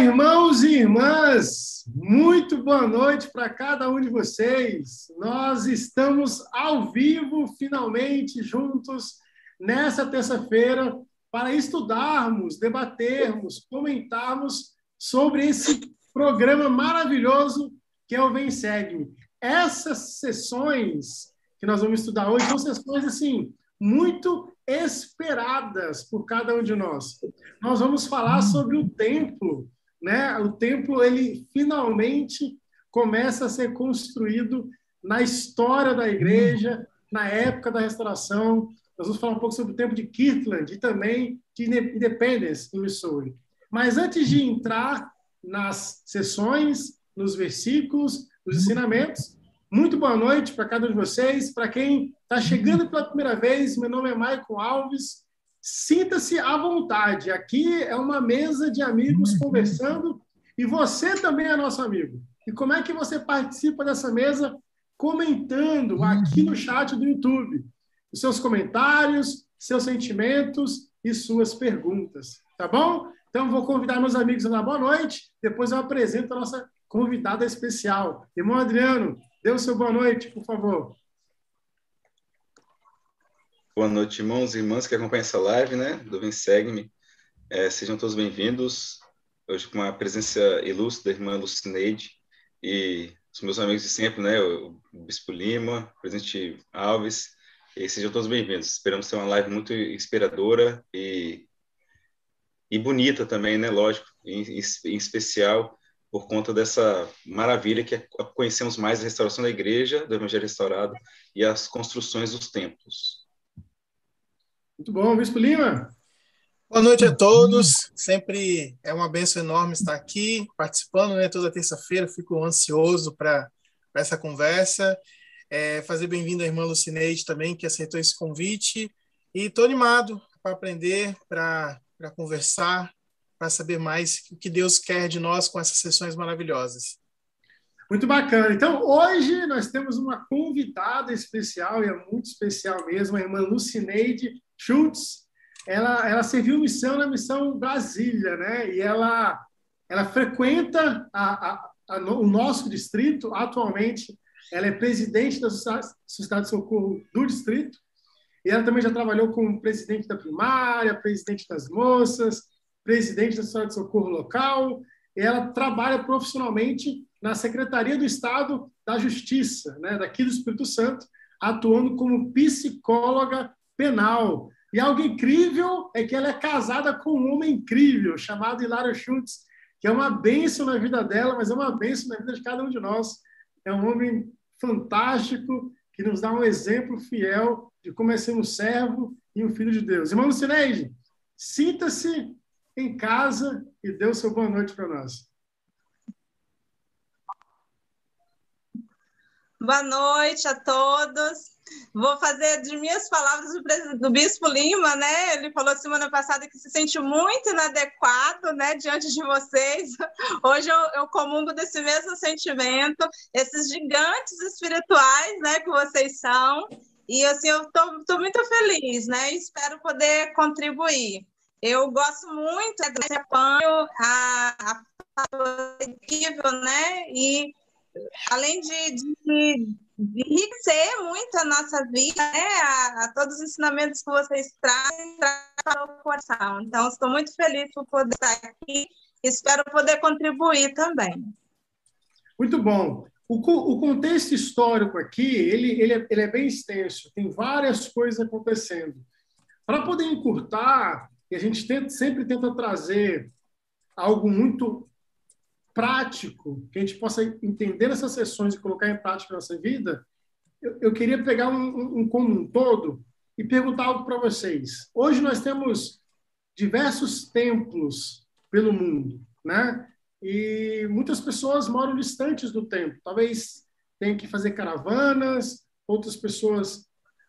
irmãos e irmãs, muito boa noite para cada um de vocês. Nós estamos ao vivo, finalmente, juntos, nessa terça-feira, para estudarmos, debatermos, comentarmos sobre esse programa maravilhoso que é o Vem Segue. Essas sessões que nós vamos estudar hoje são sessões assim muito esperadas por cada um de nós. Nós vamos falar sobre o templo, né? O templo ele finalmente começa a ser construído na história da igreja, na época da restauração. Nós vamos falar um pouco sobre o templo de Kirtland e também de Independence, em Missouri. Mas antes de entrar nas sessões, nos versículos, nos ensinamentos, muito boa noite para cada um de vocês. Para quem está chegando pela primeira vez, meu nome é Maicon Alves. Sinta-se à vontade. Aqui é uma mesa de amigos conversando e você também é nosso amigo. E como é que você participa dessa mesa? Comentando aqui no chat do YouTube. Os seus comentários, seus sentimentos e suas perguntas. Tá bom? Então, vou convidar meus amigos a dar boa noite. Depois eu apresento a nossa convidada especial. Irmão Adriano, Dê o seu boa noite, por favor. Boa noite, irmãos e irmãs que acompanham essa live, né, do Vem Segue-me. É, sejam todos bem-vindos. Hoje com a presença ilustre da irmã Lucineide e os meus amigos de sempre, né, o Bispo Lima, o presidente Alves, e sejam todos bem-vindos. Esperamos ter uma live muito inspiradora e, e bonita também, né, lógico, em, em especial por conta dessa maravilha que conhecemos mais a restauração da igreja, do Evangelho restaurado e as construções dos templos. Muito bom, Bispo Lima. Boa noite a todos. Sempre é uma benção enorme estar aqui participando, né? Toda terça-feira fico ansioso para essa conversa. É, fazer bem-vindo a irmã Lucineide também, que aceitou esse convite. E estou animado para aprender, para conversar, para saber mais o que Deus quer de nós com essas sessões maravilhosas. Muito bacana. Então, hoje nós temos uma convidada especial, e é muito especial mesmo, a irmã Lucineide Schultz. Ela, ela serviu missão na missão Brasília, né? E ela, ela frequenta a, a, a, o nosso distrito. Atualmente, ela é presidente da Sociedade de Socorro do distrito. E ela também já trabalhou como presidente da primária, presidente das moças, presidente da Sociedade de Socorro Local, ela trabalha profissionalmente na Secretaria do Estado da Justiça, né, daqui do Espírito Santo, atuando como psicóloga penal. E algo incrível é que ela é casada com um homem incrível, chamado Hilário Schultz, que é uma bênção na vida dela, mas é uma bênção na vida de cada um de nós. É um homem fantástico, que nos dá um exemplo fiel de como é ser um servo e um filho de Deus. Irmão Lucineide, sinta-se em casa e dê o seu boa noite para nós. Boa noite a todos. Vou fazer de minhas palavras do, do, Bispo Lima, né? Ele falou semana passada que se sente muito inadequado, né, diante de vocês. Hoje eu, eu comungo desse mesmo sentimento, esses gigantes espirituais, né, que vocês são. E assim, eu estou muito feliz, né? Espero poder contribuir. Eu gosto muito né, desse apoio, a, a incrível, né? E além de, de, de enriquecer muito a nossa vida, né? A, a, todos os ensinamentos que vocês trazem para o coração. Então, estou muito feliz por poder estar aqui. Espero poder contribuir também. Muito bom. O, o contexto histórico aqui, ele, ele, é, ele é bem extenso. Tem várias coisas acontecendo. Para poder encurtar, e a gente tenta, sempre tenta trazer algo muito prático, que a gente possa entender essas sessões e colocar em prática na nossa vida, eu, eu queria pegar um, um, um como um todo e perguntar algo para vocês. Hoje nós temos diversos templos pelo mundo, né? E muitas pessoas moram distantes do templo. Talvez tenham que fazer caravanas, outras pessoas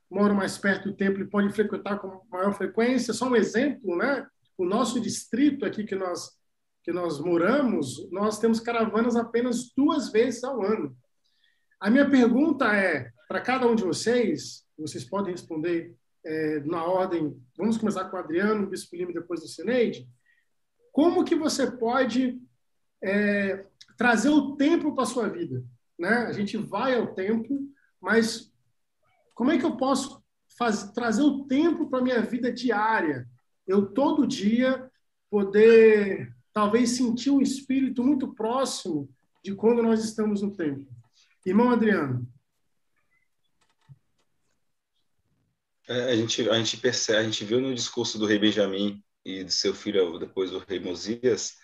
moram mais perto do templo e podem frequentar com maior frequência. Só um exemplo, né? O nosso distrito aqui que nós que nós moramos, nós temos caravanas apenas duas vezes ao ano. A minha pergunta é para cada um de vocês, vocês podem responder é, na ordem. Vamos começar com o Adriano, o Bispo Lima, depois do Sineide. Como que você pode é, trazer o tempo para a sua vida. Né? A gente vai ao tempo, mas como é que eu posso trazer o tempo para a minha vida diária? Eu, todo dia, poder talvez sentir um espírito muito próximo de quando nós estamos no templo. Irmão Adriano. É, a, gente, a gente percebe, a gente viu no discurso do rei Benjamim e de seu filho, depois do rei Mosias,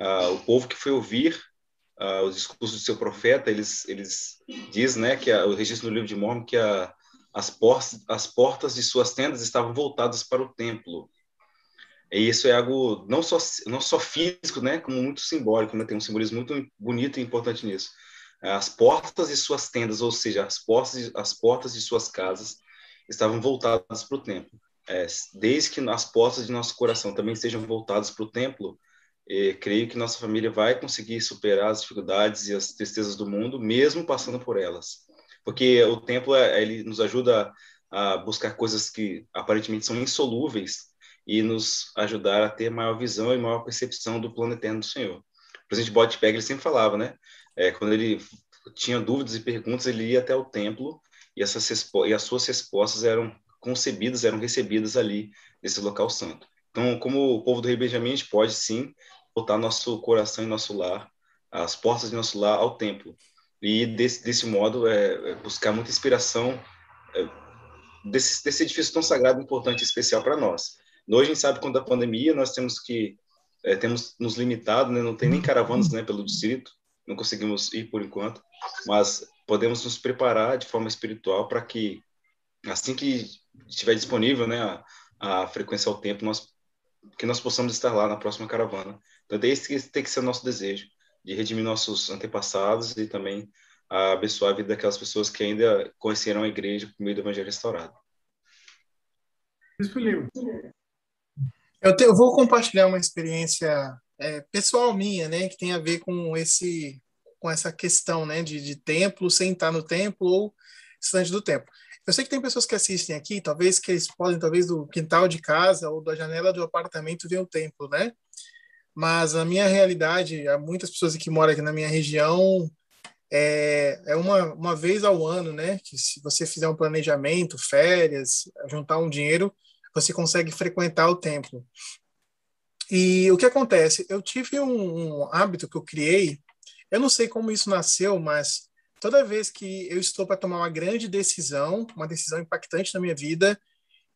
uh, o povo que foi ouvir uh, os discursos do seu profeta, eles, eles diz, né, que a, o registro no livro de Mormon, que a, as, portas, as portas de suas tendas estavam voltadas para o templo. E isso é algo não só, não só físico, né, como muito simbólico, né, tem um simbolismo muito bonito e importante nisso. As portas de suas tendas, ou seja, as portas, as portas de suas casas, estavam voltadas para o templo. É, desde que as portas de nosso coração também estejam voltadas para o templo, é, creio que nossa família vai conseguir superar as dificuldades e as tristezas do mundo, mesmo passando por elas. Porque o templo é, ele nos ajuda a buscar coisas que aparentemente são insolúveis e nos ajudar a ter maior visão e maior percepção do plano eterno do Senhor. O presidente Bott Peg, ele sempre falava, né? É, quando ele tinha dúvidas e perguntas, ele ia até o templo e, essas e as suas respostas eram concebidas, eram recebidas ali nesse local santo. Então, como o povo do Rei Benjamim, a gente pode sim botar nosso coração e nosso lar, as portas de nosso lar ao templo. E desse, desse modo, é, é buscar muita inspiração é, desse, desse edifício tão sagrado, importante e especial para nós. Hoje, a gente sabe, quando a pandemia, nós temos que é, temos nos limitado, né? não tem nem caravanas né, pelo distrito, não conseguimos ir por enquanto, mas podemos nos preparar de forma espiritual para que, assim que estiver disponível né, a, a frequência ao tempo, nós, que nós possamos estar lá na próxima caravana. Então, esse tem que ser o nosso desejo, de redimir nossos antepassados e também abençoar a vida daquelas pessoas que ainda conheceram a igreja por meio do Evangelho restaurado. Bispo. Eu, te, eu vou compartilhar uma experiência é, pessoal minha, né, que tem a ver com esse com essa questão, né, de, de templo, sentar no templo ou distante do templo. Eu sei que tem pessoas que assistem aqui, talvez que eles podem, talvez do quintal de casa ou da janela do apartamento ver o templo, né? Mas a minha realidade, há muitas pessoas que moram aqui na minha região, é, é uma, uma vez ao ano, né? Que se você fizer um planejamento, férias, juntar um dinheiro, você consegue frequentar o templo. E o que acontece? Eu tive um, um hábito que eu criei, eu não sei como isso nasceu, mas toda vez que eu estou para tomar uma grande decisão, uma decisão impactante na minha vida,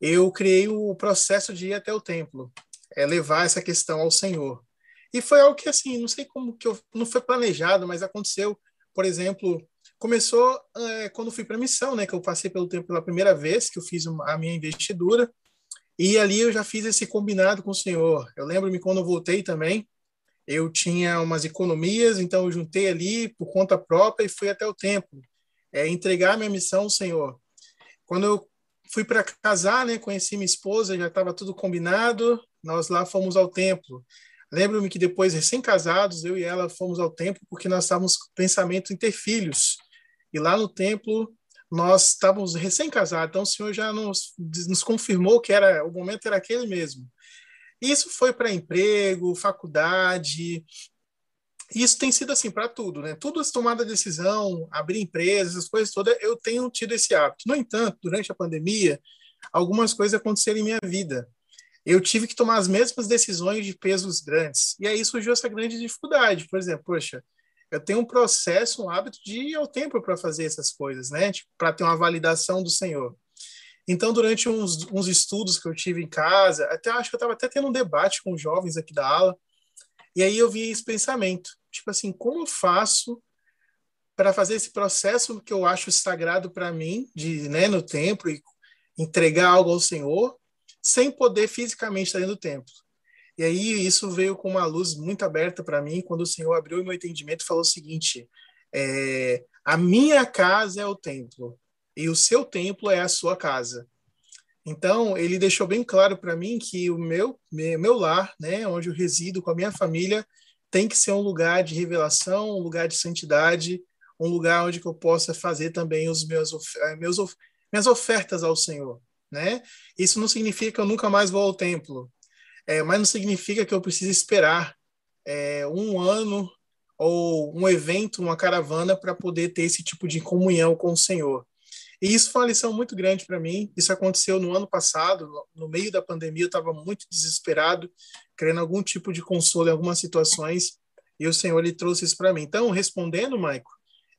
eu criei o processo de ir até o templo, é levar essa questão ao Senhor. E foi algo que assim, não sei como que eu, não foi planejado, mas aconteceu. Por exemplo, começou é, quando fui para a missão, né, que eu passei pelo tempo pela primeira vez, que eu fiz uma, a minha investidura. E ali eu já fiz esse combinado com o Senhor. Eu lembro-me quando eu voltei também, eu tinha umas economias, então eu juntei ali por conta própria e fui até o templo, é, entregar minha missão ao Senhor. Quando eu fui para casar, né, conheci minha esposa, já estava tudo combinado, nós lá fomos ao templo. Lembro-me que depois, recém-casados, eu e ela fomos ao templo porque nós estávamos com pensamento em ter filhos. E lá no templo nós estávamos recém-casados, então o Senhor já nos, nos confirmou que era o momento era aquele mesmo. Isso foi para emprego, faculdade. Isso tem sido assim para tudo, né? Tudo as tomada de decisão, abrir empresas, essas coisas todas, eu tenho tido esse hábito. No entanto, durante a pandemia, algumas coisas aconteceram em minha vida. Eu tive que tomar as mesmas decisões de pesos grandes. E aí surgiu essa grande dificuldade. Por exemplo, poxa, eu tenho um processo, um hábito de ir ao templo para fazer essas coisas, né? Tipo, para ter uma validação do Senhor. Então, durante uns, uns estudos que eu tive em casa, até acho que eu estava até tendo um debate com os jovens aqui da aula, e aí eu vi esse pensamento, tipo assim, como eu faço para fazer esse processo que eu acho sagrado para mim, de né, no templo e entregar algo ao Senhor, sem poder fisicamente estar dentro do templo. E aí isso veio com uma luz muito aberta para mim quando o Senhor abriu o meu entendimento e falou o seguinte: é, a minha casa é o templo e o seu templo é a sua casa. Então ele deixou bem claro para mim que o meu meu lar, né, onde eu resido com a minha família, tem que ser um lugar de revelação, um lugar de santidade, um lugar onde eu possa fazer também os meus, eh, meus minhas ofertas ao Senhor, né? Isso não significa que eu nunca mais vou ao templo, é, mas não significa que eu preciso esperar é, um ano ou um evento, uma caravana para poder ter esse tipo de comunhão com o Senhor. E isso foi uma lição muito grande para mim. Isso aconteceu no ano passado, no meio da pandemia, eu estava muito desesperado, querendo algum tipo de consolo em algumas situações, e o Senhor ele trouxe isso para mim. Então, respondendo, Maico,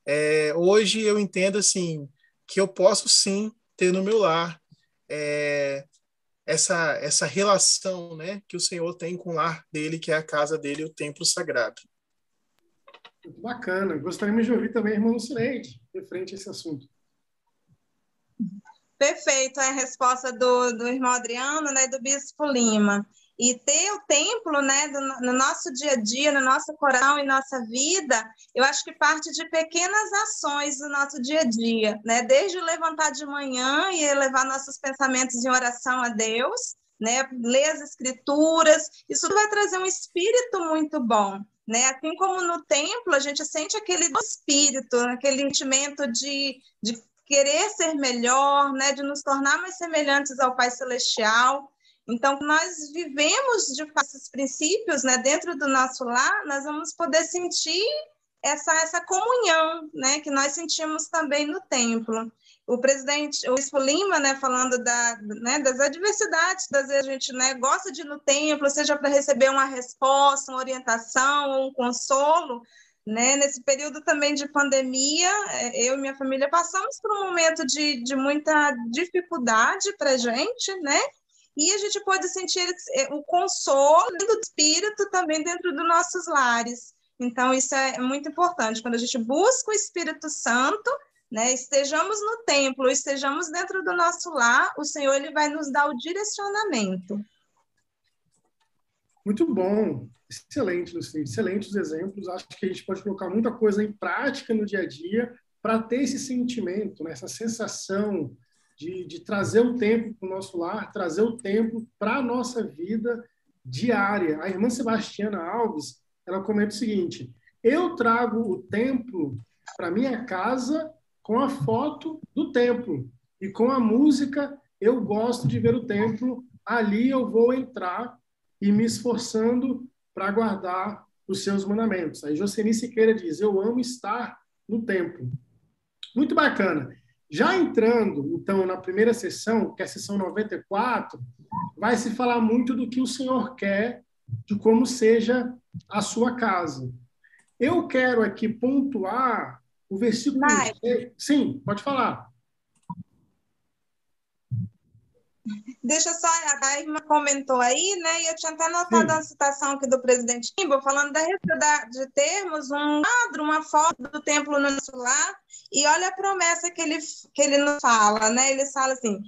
é, hoje eu entendo assim que eu posso sim ter no meu lar é, essa essa relação, né, que o Senhor tem com o lar dele, que é a casa dele, o templo sagrado. Muito bacana. Gostaríamos de ouvir também a irmã Lucineide, referente a esse assunto. Perfeito, é a resposta do, do irmão Adriano né, do Bispo Lima. E ter o templo né, do, no nosso dia a dia, no nosso coração e nossa vida, eu acho que parte de pequenas ações do nosso dia a dia, né? desde levantar de manhã e elevar nossos pensamentos em oração a Deus, né? ler as escrituras, isso vai trazer um espírito muito bom. Né? Assim como no templo, a gente sente aquele espírito, aquele sentimento de, de querer ser melhor, né? de nos tornar mais semelhantes ao Pai Celestial. Então, nós vivemos de esses princípios né, dentro do nosso lar, nós vamos poder sentir essa, essa comunhão né, que nós sentimos também no templo. O presidente, o Bispo Lima, né, falando da, né, das adversidades, das vezes a gente né, gosta de ir no templo, seja para receber uma resposta, uma orientação um consolo, né? Nesse período também de pandemia, é, eu e minha família passamos por um momento de, de muita dificuldade para a gente, né? E a gente pode sentir é, o consolo do Espírito também dentro dos nossos lares. Então, isso é muito importante. Quando a gente busca o Espírito Santo, né, estejamos no templo, estejamos dentro do nosso lar, o Senhor ele vai nos dar o direcionamento. Muito bom, excelente, Lucinha, excelentes exemplos. Acho que a gente pode colocar muita coisa em prática no dia a dia para ter esse sentimento, né, essa sensação de, de trazer o tempo para o nosso lar, trazer o tempo para a nossa vida diária. A irmã Sebastiana Alves, ela comenta o seguinte: eu trago o templo para minha casa com a foto do templo e com a música. Eu gosto de ver o templo. Ali eu vou entrar e me esforçando para guardar os seus mandamentos. Aí Jocely Siqueira diz: Eu amo estar no templo. Muito bacana. Já entrando, então, na primeira sessão, que é a sessão 94, vai se falar muito do que o Senhor quer, de como seja a sua casa. Eu quero aqui pontuar o versículo. Sim, pode falar. Deixa só, a irmã comentou aí, né? E eu tinha até notado a citação aqui do presidente Kimbo, falando da necessidade de termos um quadro, uma foto do templo no nosso lar, e olha a promessa que ele, que ele nos fala, né? Ele fala assim: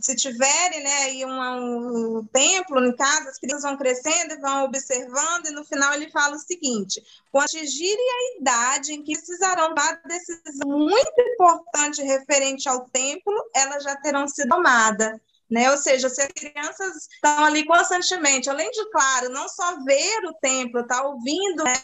se tiverem né, aí um, um, templo em casa, as crianças vão crescendo e vão observando, e no final ele fala o seguinte: quando atingirem a idade em que precisarão dar decisão muito importante referente ao templo, elas já terão sido tomadas né? Ou seja, se as crianças estão ali constantemente, além de, claro, não só ver o templo, tá ouvindo, né,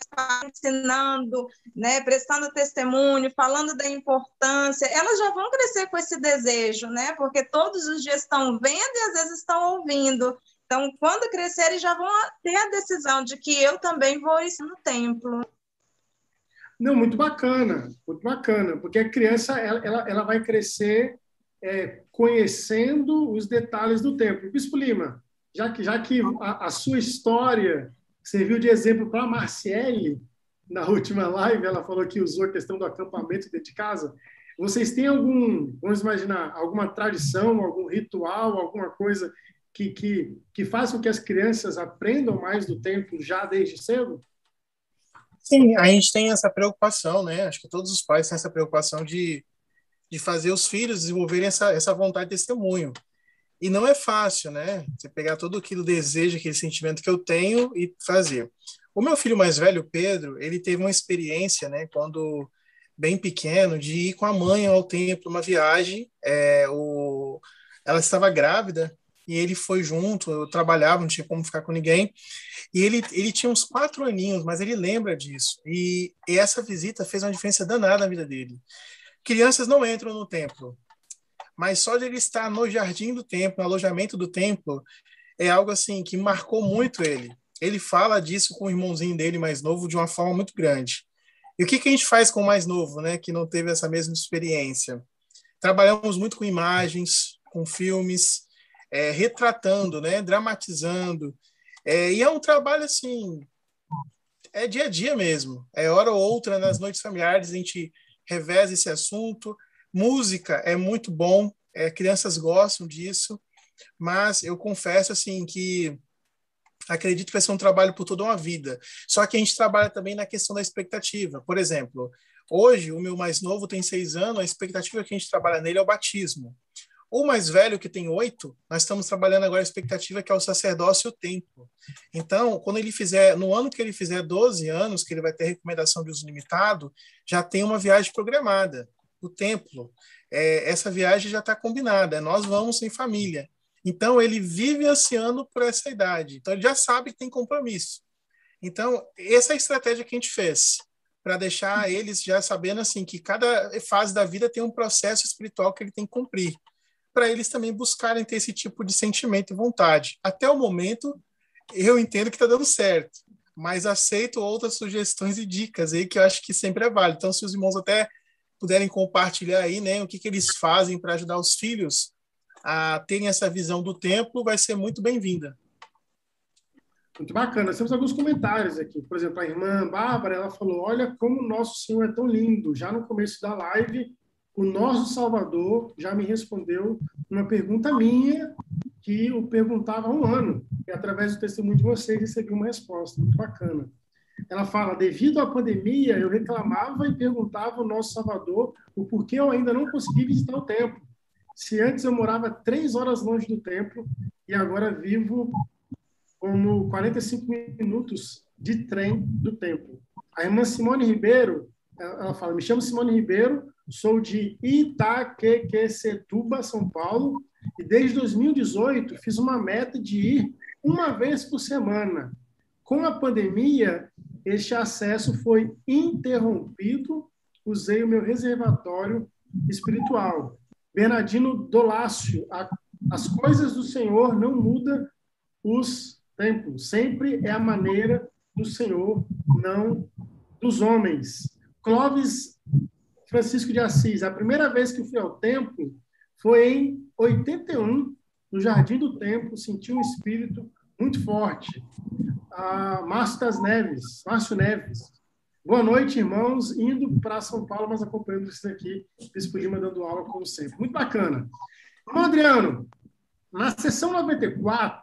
ensinando, né, prestando testemunho, falando da importância, elas já vão crescer com esse desejo, né? Porque todos os dias estão vendo e às vezes estão ouvindo. Então, quando crescerem, já vão ter a decisão de que eu também vou estar no templo. Não, muito bacana, muito bacana, porque a criança ela, ela, ela vai crescer é, conhecendo os detalhes do templo. Bispo Lima, já que, já que a, a sua história serviu de exemplo para a Marciele, na última live, ela falou que usou a questão do acampamento dentro de casa. Vocês têm algum, vamos imaginar, alguma tradição, algum ritual, alguma coisa que, que, que faça com que as crianças aprendam mais do templo já desde cedo? Sim, a gente tem essa preocupação, né? Acho que todos os pais têm essa preocupação de de fazer os filhos desenvolverem essa, essa vontade de testemunho. E não é fácil, né? Você pegar todo aquilo desejo, aquele sentimento que eu tenho e fazer. O meu filho mais velho, Pedro, ele teve uma experiência, né, quando bem pequeno, de ir com a mãe ao templo, uma viagem. É, o, ela estava grávida e ele foi junto. Eu trabalhava, não tinha como ficar com ninguém. E ele, ele tinha uns quatro aninhos, mas ele lembra disso. E, e essa visita fez uma diferença danada na vida dele. Crianças não entram no templo, mas só de ele estar no jardim do templo, no alojamento do templo, é algo assim que marcou muito ele. ele fala disso com o irmãozinho dele mais novo de uma forma muito grande. E o que, que a gente faz com o mais novo, né, que não teve essa mesma experiência? Trabalhamos muito com imagens, com filmes, é, retratando, né, dramatizando. É, e é um trabalho assim, é dia a dia mesmo. É hora ou outra nas noites familiares a gente reveza esse assunto. Música é muito bom, é, crianças gostam disso, mas eu confesso assim que acredito que vai ser um trabalho por toda uma vida. Só que a gente trabalha também na questão da expectativa. Por exemplo, hoje o meu mais novo tem seis anos, a expectativa que a gente trabalha nele é o batismo. O mais velho, que tem oito, nós estamos trabalhando agora a expectativa que é o sacerdócio e o templo. Então, quando ele fizer, no ano que ele fizer 12 anos, que ele vai ter recomendação de uso limitado, já tem uma viagem programada, o templo. É, essa viagem já está combinada, nós vamos em família. Então, ele vive ansiando por essa idade. Então, ele já sabe que tem compromisso. Então, essa é a estratégia que a gente fez, para deixar eles já sabendo assim que cada fase da vida tem um processo espiritual que ele tem que cumprir, para eles também buscarem ter esse tipo de sentimento e vontade. Até o momento, eu entendo que está dando certo, mas aceito outras sugestões e dicas aí que eu acho que sempre é válido. Então, se os irmãos até puderem compartilhar aí, né, o que, que eles fazem para ajudar os filhos a terem essa visão do templo vai ser muito bem-vinda. Muito bacana. Temos alguns comentários aqui. Por exemplo, a irmã Bárbara, ela falou: Olha como nosso Senhor é tão lindo. Já no começo da live, o nosso Salvador já me respondeu uma pergunta minha que eu perguntava há um ano. E através do testemunho de vocês recebi uma resposta. Muito bacana. Ela fala: Devido à pandemia, eu reclamava e perguntava ao nosso Salvador o porquê eu ainda não consegui visitar o templo. Se antes eu morava três horas longe do templo e agora vivo como 45 minutos de trem do templo. A irmã Simone Ribeiro, ela fala, me chamo Simone Ribeiro, sou de Itaquequecetuba, São Paulo, e desde 2018 fiz uma meta de ir uma vez por semana. Com a pandemia, este acesso foi interrompido, usei o meu reservatório espiritual. Bernardino Dolácio, as coisas do Senhor não mudam os tempos, sempre é a maneira do Senhor, não dos homens. Clóvis Francisco de Assis, a primeira vez que fui ao templo foi em 81, no Jardim do Templo, senti um espírito muito forte. Ah, Márcio das Neves, Márcio Neves, Boa noite, irmãos. Indo para São Paulo, mas acompanhando isso aqui, Bispo Lima dando aula, como sempre. Muito bacana. Irmão Adriano, na sessão 94,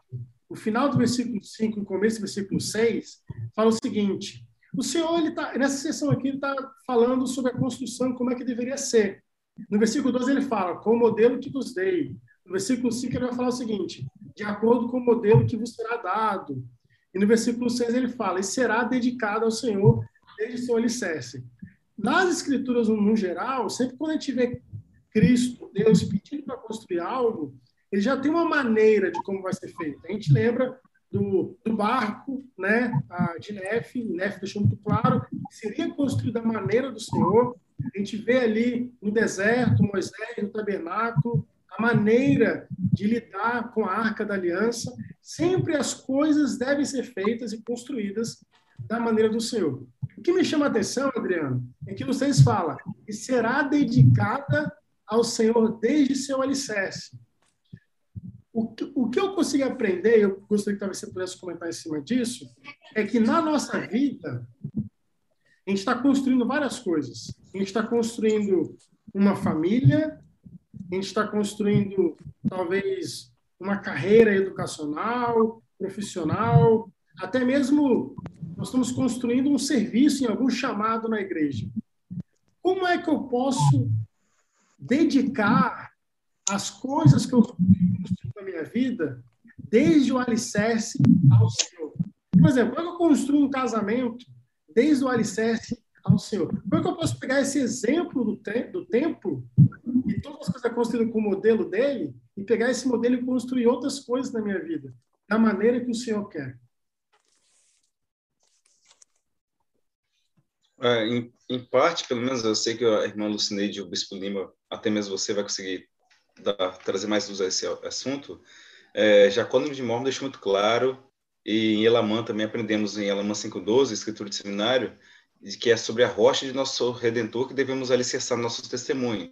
o final do versículo 5 e o começo do versículo 6, fala o seguinte: o Senhor, ele tá, nessa sessão aqui, ele está falando sobre a construção, como é que deveria ser. No versículo 12, ele fala, com o modelo que vos dei. No versículo 5, ele vai falar o seguinte: de acordo com o modelo que vos será dado. E no versículo 6, ele fala, e será dedicado ao Senhor desde seu alicerce. Nas escrituras, no geral, sempre quando a gente vê Cristo, Deus pedindo para construir algo, ele já tem uma maneira de como vai ser feito. A gente lembra do, do barco né, de Nefe, Nefe deixou muito claro que seria construído da maneira do Senhor. A gente vê ali no deserto, Moisés, no tabernáculo, a maneira de lidar com a arca da aliança. Sempre as coisas devem ser feitas e construídas da maneira do Senhor. O que me chama a atenção, Adriano, é que vocês falam que será dedicada ao Senhor desde seu alicerce. O que, o que eu consigo aprender, eu gostaria que talvez você pudesse comentar em cima disso, é que na nossa vida, a gente está construindo várias coisas. A gente está construindo uma família, a gente está construindo, talvez, uma carreira educacional, profissional, até mesmo nós estamos construindo um serviço em algum chamado na igreja. Como é que eu posso dedicar as coisas que eu construo na minha vida, desde o alicerce ao Senhor? Por exemplo, como é eu construo um casamento desde o alicerce ao Senhor? Como é que eu posso pegar esse exemplo do, te do templo e todas as coisas construídas com o modelo dele e pegar esse modelo e construir outras coisas na minha vida, da maneira que o Senhor quer? É, em, em, parte, pelo menos, eu sei que a irmã Lucineide e o Bispo Lima, até mesmo você, vai conseguir trazer mais luz a esse assunto. É, Jacônimo de Mormon deixou muito claro e em Elamã também aprendemos em Elamã 5.12, escritura de seminário, de que é sobre a rocha de nosso Redentor que devemos alicerçar nossos testemunhos.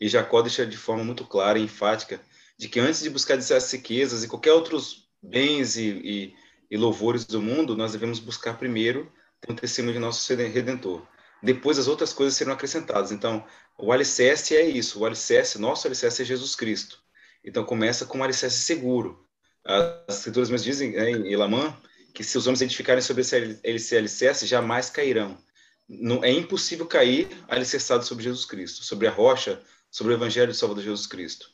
E Jacó deixa de forma muito clara e enfática de que antes de buscar as riquezas e qualquer outros bens e, e, e louvores do mundo, nós devemos buscar primeiro ter um testemunho de nosso Redentor. Depois as outras coisas serão acrescentadas. Então, o alicerce é isso. O alicerce, nosso alicerce é Jesus Cristo. Então, começa com um alicerce seguro. As escrituras mesmo dizem né, em Elamã que se os homens edificarem sobre esse alicerce, jamais cairão. Não, é impossível cair alicerçado sobre Jesus Cristo, sobre a rocha, sobre o Evangelho do Salvador Jesus Cristo.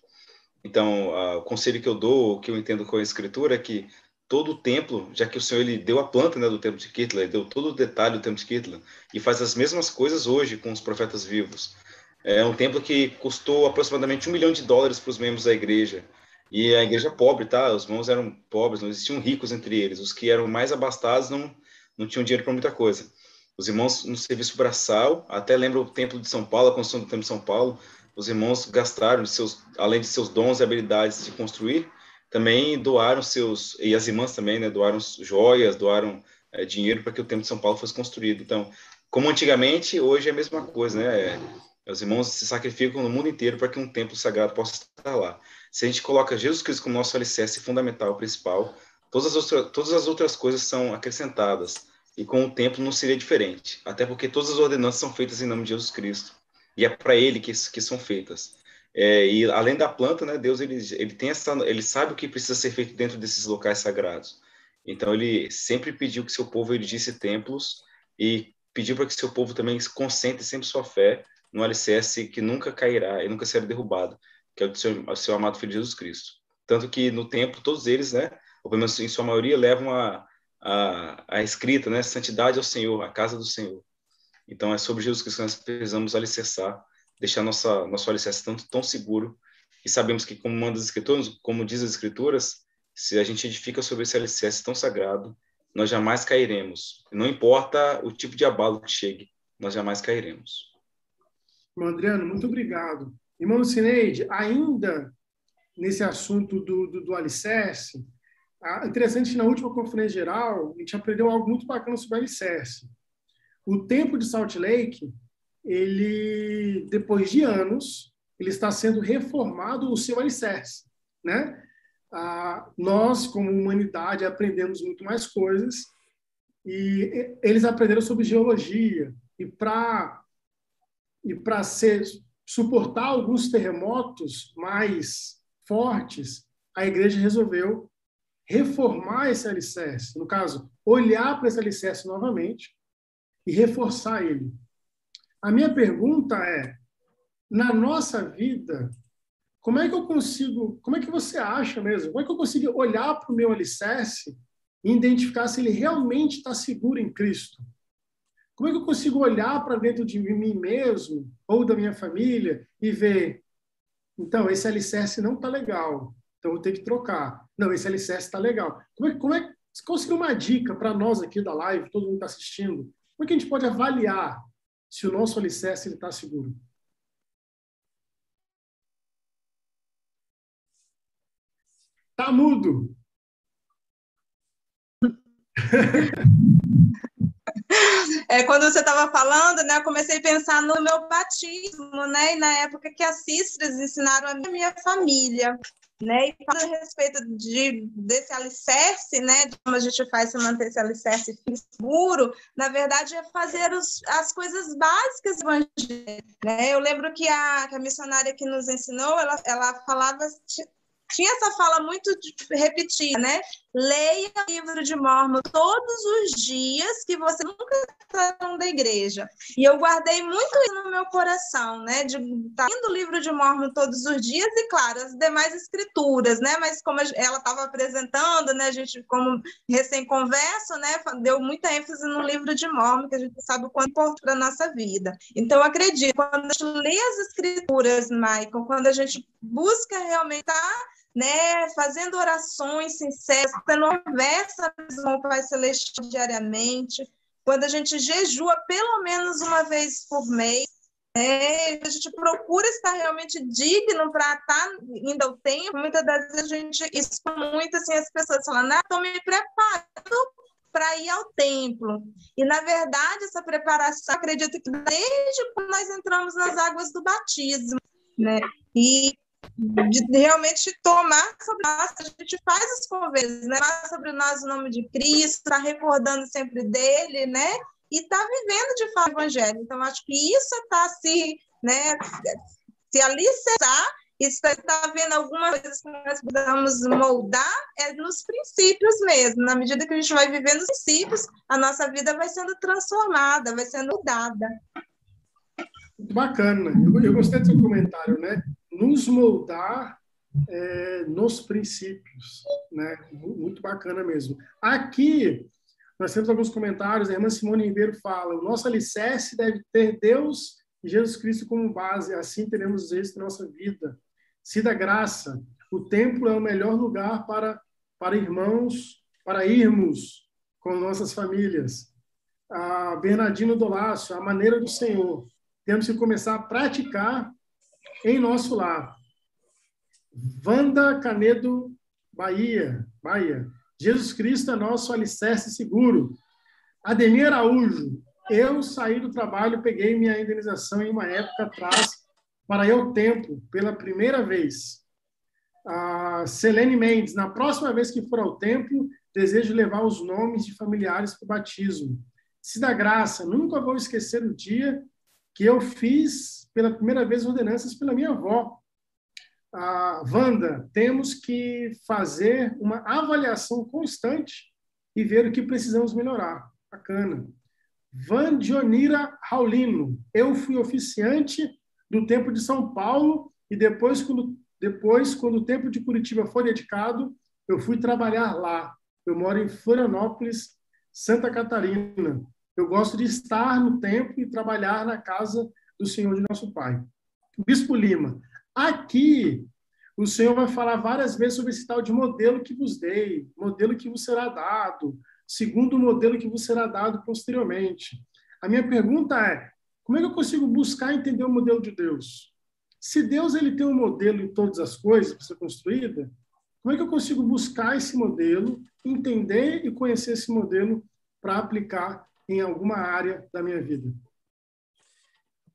Então, uh, o conselho que eu dou, que eu entendo com a Escritura, é que todo o templo, já que o Senhor ele deu a planta né, do templo de Kitla, deu todo o detalhe do templo de Kitla, e faz as mesmas coisas hoje com os profetas vivos. É um templo que custou aproximadamente um milhão de dólares para os membros da igreja. E a igreja pobre, tá? Os irmãos eram pobres, não existiam ricos entre eles. Os que eram mais abastados não, não tinham dinheiro para muita coisa. Os irmãos no serviço braçal, até lembro o templo de São Paulo, a construção do templo de São Paulo, os irmãos gastaram, de seus, além de seus dons e habilidades de construir, também doaram seus, e as irmãs também, né, doaram joias, doaram é, dinheiro para que o templo de São Paulo fosse construído. Então, como antigamente, hoje é a mesma coisa, né? Os irmãos se sacrificam no mundo inteiro para que um templo sagrado possa estar lá. Se a gente coloca Jesus Cristo como nosso alicerce fundamental, principal, todas as, outras, todas as outras coisas são acrescentadas. E com o templo não seria diferente. Até porque todas as ordenanças são feitas em nome de Jesus Cristo. E é para ele que, que são feitas. É, e além da planta, né, Deus ele, ele tem essa, ele sabe o que precisa ser feito dentro desses locais sagrados. Então ele sempre pediu que seu povo erigisse templos e pediu para que seu povo também concentre sempre sua fé no alicerce que nunca cairá e nunca será derrubado, que é o seu, seu amado Filho Jesus Cristo. Tanto que no templo, todos eles, né, ou pelo menos em sua maioria, levam a, a, a escrita, né, santidade ao Senhor, a casa do Senhor. Então é sobre Jesus Cristo que nós precisamos alicerçar, deixar nossa, nosso alicerce tão, tão seguro, e sabemos que, como manda as escrituras, como diz as escrituras, se a gente edifica sobre esse alicerce tão sagrado, nós jamais cairemos. Não importa o tipo de abalo que chegue, nós jamais cairemos. Adriano, muito obrigado. Irmão Cineide, ainda nesse assunto do, do, do alicerce, ah, interessante na última conferência geral, a gente aprendeu algo muito bacana sobre alicerce. O tempo de Salt Lake, ele, depois de anos, ele está sendo reformado o seu alicerce, né? Ah, nós, como humanidade, aprendemos muito mais coisas e eles aprenderam sobre geologia e para e para ser suportar alguns terremotos mais fortes, a igreja resolveu reformar esse alicerce, no caso, olhar para esse alicerce novamente e reforçar ele. A minha pergunta é: na nossa vida, como é que eu consigo, como é que você acha mesmo? Como é que eu consigo olhar para o meu alicerce e identificar se ele realmente está seguro em Cristo? Como é que eu consigo olhar para dentro de mim mesmo ou da minha família e ver, então, esse alicerce não está legal, então eu ter que trocar. Não, esse alicerce está legal. Como é, como é, você conseguiu uma dica para nós aqui da live, todo mundo está assistindo? Como é que a gente pode avaliar se o nosso alicerce está seguro? Tá mudo. É, quando você estava falando, né, eu comecei a pensar no meu batismo, né, e na época que as sistras ensinaram a minha família, né, e falando a respeito de, desse alicerce, né, de como a gente faz para manter esse alicerce seguro, na verdade é fazer os, as coisas básicas do evangelho, né, eu lembro que a, que a missionária que nos ensinou, ela, ela falava tinha essa fala muito repetida, né? Leia o livro de Mormon todos os dias que você nunca está da igreja. E eu guardei muito isso no meu coração, né? De estar tá lendo o livro de Mormon todos os dias e, claro, as demais escrituras, né? Mas como ela estava apresentando, né? A gente, como recém-conversa, né? Deu muita ênfase no livro de Mormon, que a gente sabe o quanto importa para a nossa vida. Então, acredito, quando a gente lê as escrituras, Michael, quando a gente busca realmente estar tá né, fazendo orações sinceras, tendo conversa com o Pai Celestial diariamente, quando a gente jejua pelo menos uma vez por mês, É, a gente procura estar realmente digno para estar tá indo ao tempo. Muitas das vezes a gente expõe muito assim as pessoas falando, ah, estou me preparando para ir ao templo. E na verdade essa preparação, acredito que desde quando nós entramos nas águas do batismo, né? E de realmente tomar sobre nós, a gente faz os convênios, né? Tomar sobre nós o nome de Cristo, está recordando sempre dele, né? E está vivendo de fato o evangelho. Então, acho que isso está se, né, se alicerçar está vendo algumas coisas que nós precisamos moldar é nos princípios mesmo. Na medida que a gente vai vivendo os princípios, a nossa vida vai sendo transformada, vai sendo mudada. Bacana. Eu, eu gostei do seu comentário, né? Nos moldar é, nos princípios, né? Muito bacana mesmo. Aqui nós temos alguns comentários. A irmã Simone Ribeiro fala: o nosso alicerce deve ter Deus e Jesus Cristo como base. Assim teremos êxito na nossa vida. Se da graça, o templo é o melhor lugar para para irmãos, para irmos com nossas famílias. A Bernardino Dolácio, a maneira do Senhor. Temos que começar a praticar em nosso lar. Vanda Canedo, Bahia, Bahia. Jesus Cristo é nosso alicerce seguro. Ademir Araújo, eu saí do trabalho, peguei minha indenização em uma época atrás para eu tempo, pela primeira vez. Selene Mendes, na próxima vez que for ao templo, desejo levar os nomes de familiares para o batismo. Dá graça, nunca vou esquecer o dia que eu fiz pela primeira vez ordenanças pela minha avó. A Wanda, temos que fazer uma avaliação constante e ver o que precisamos melhorar. Bacana. Van Dionira Raulino, eu fui oficiante do Templo de São Paulo e depois quando, depois, quando o Templo de Curitiba foi dedicado, eu fui trabalhar lá. Eu moro em Florianópolis, Santa Catarina. Eu gosto de estar no templo e trabalhar na casa do Senhor de nosso Pai. Bispo Lima, aqui o Senhor vai falar várias vezes sobre esse tal de modelo que vos dei, modelo que vos será dado, segundo o modelo que vos será dado posteriormente. A minha pergunta é: como é que eu consigo buscar entender o modelo de Deus? Se Deus ele tem um modelo em todas as coisas para ser construída, como é que eu consigo buscar esse modelo, entender e conhecer esse modelo para aplicar em alguma área da minha vida?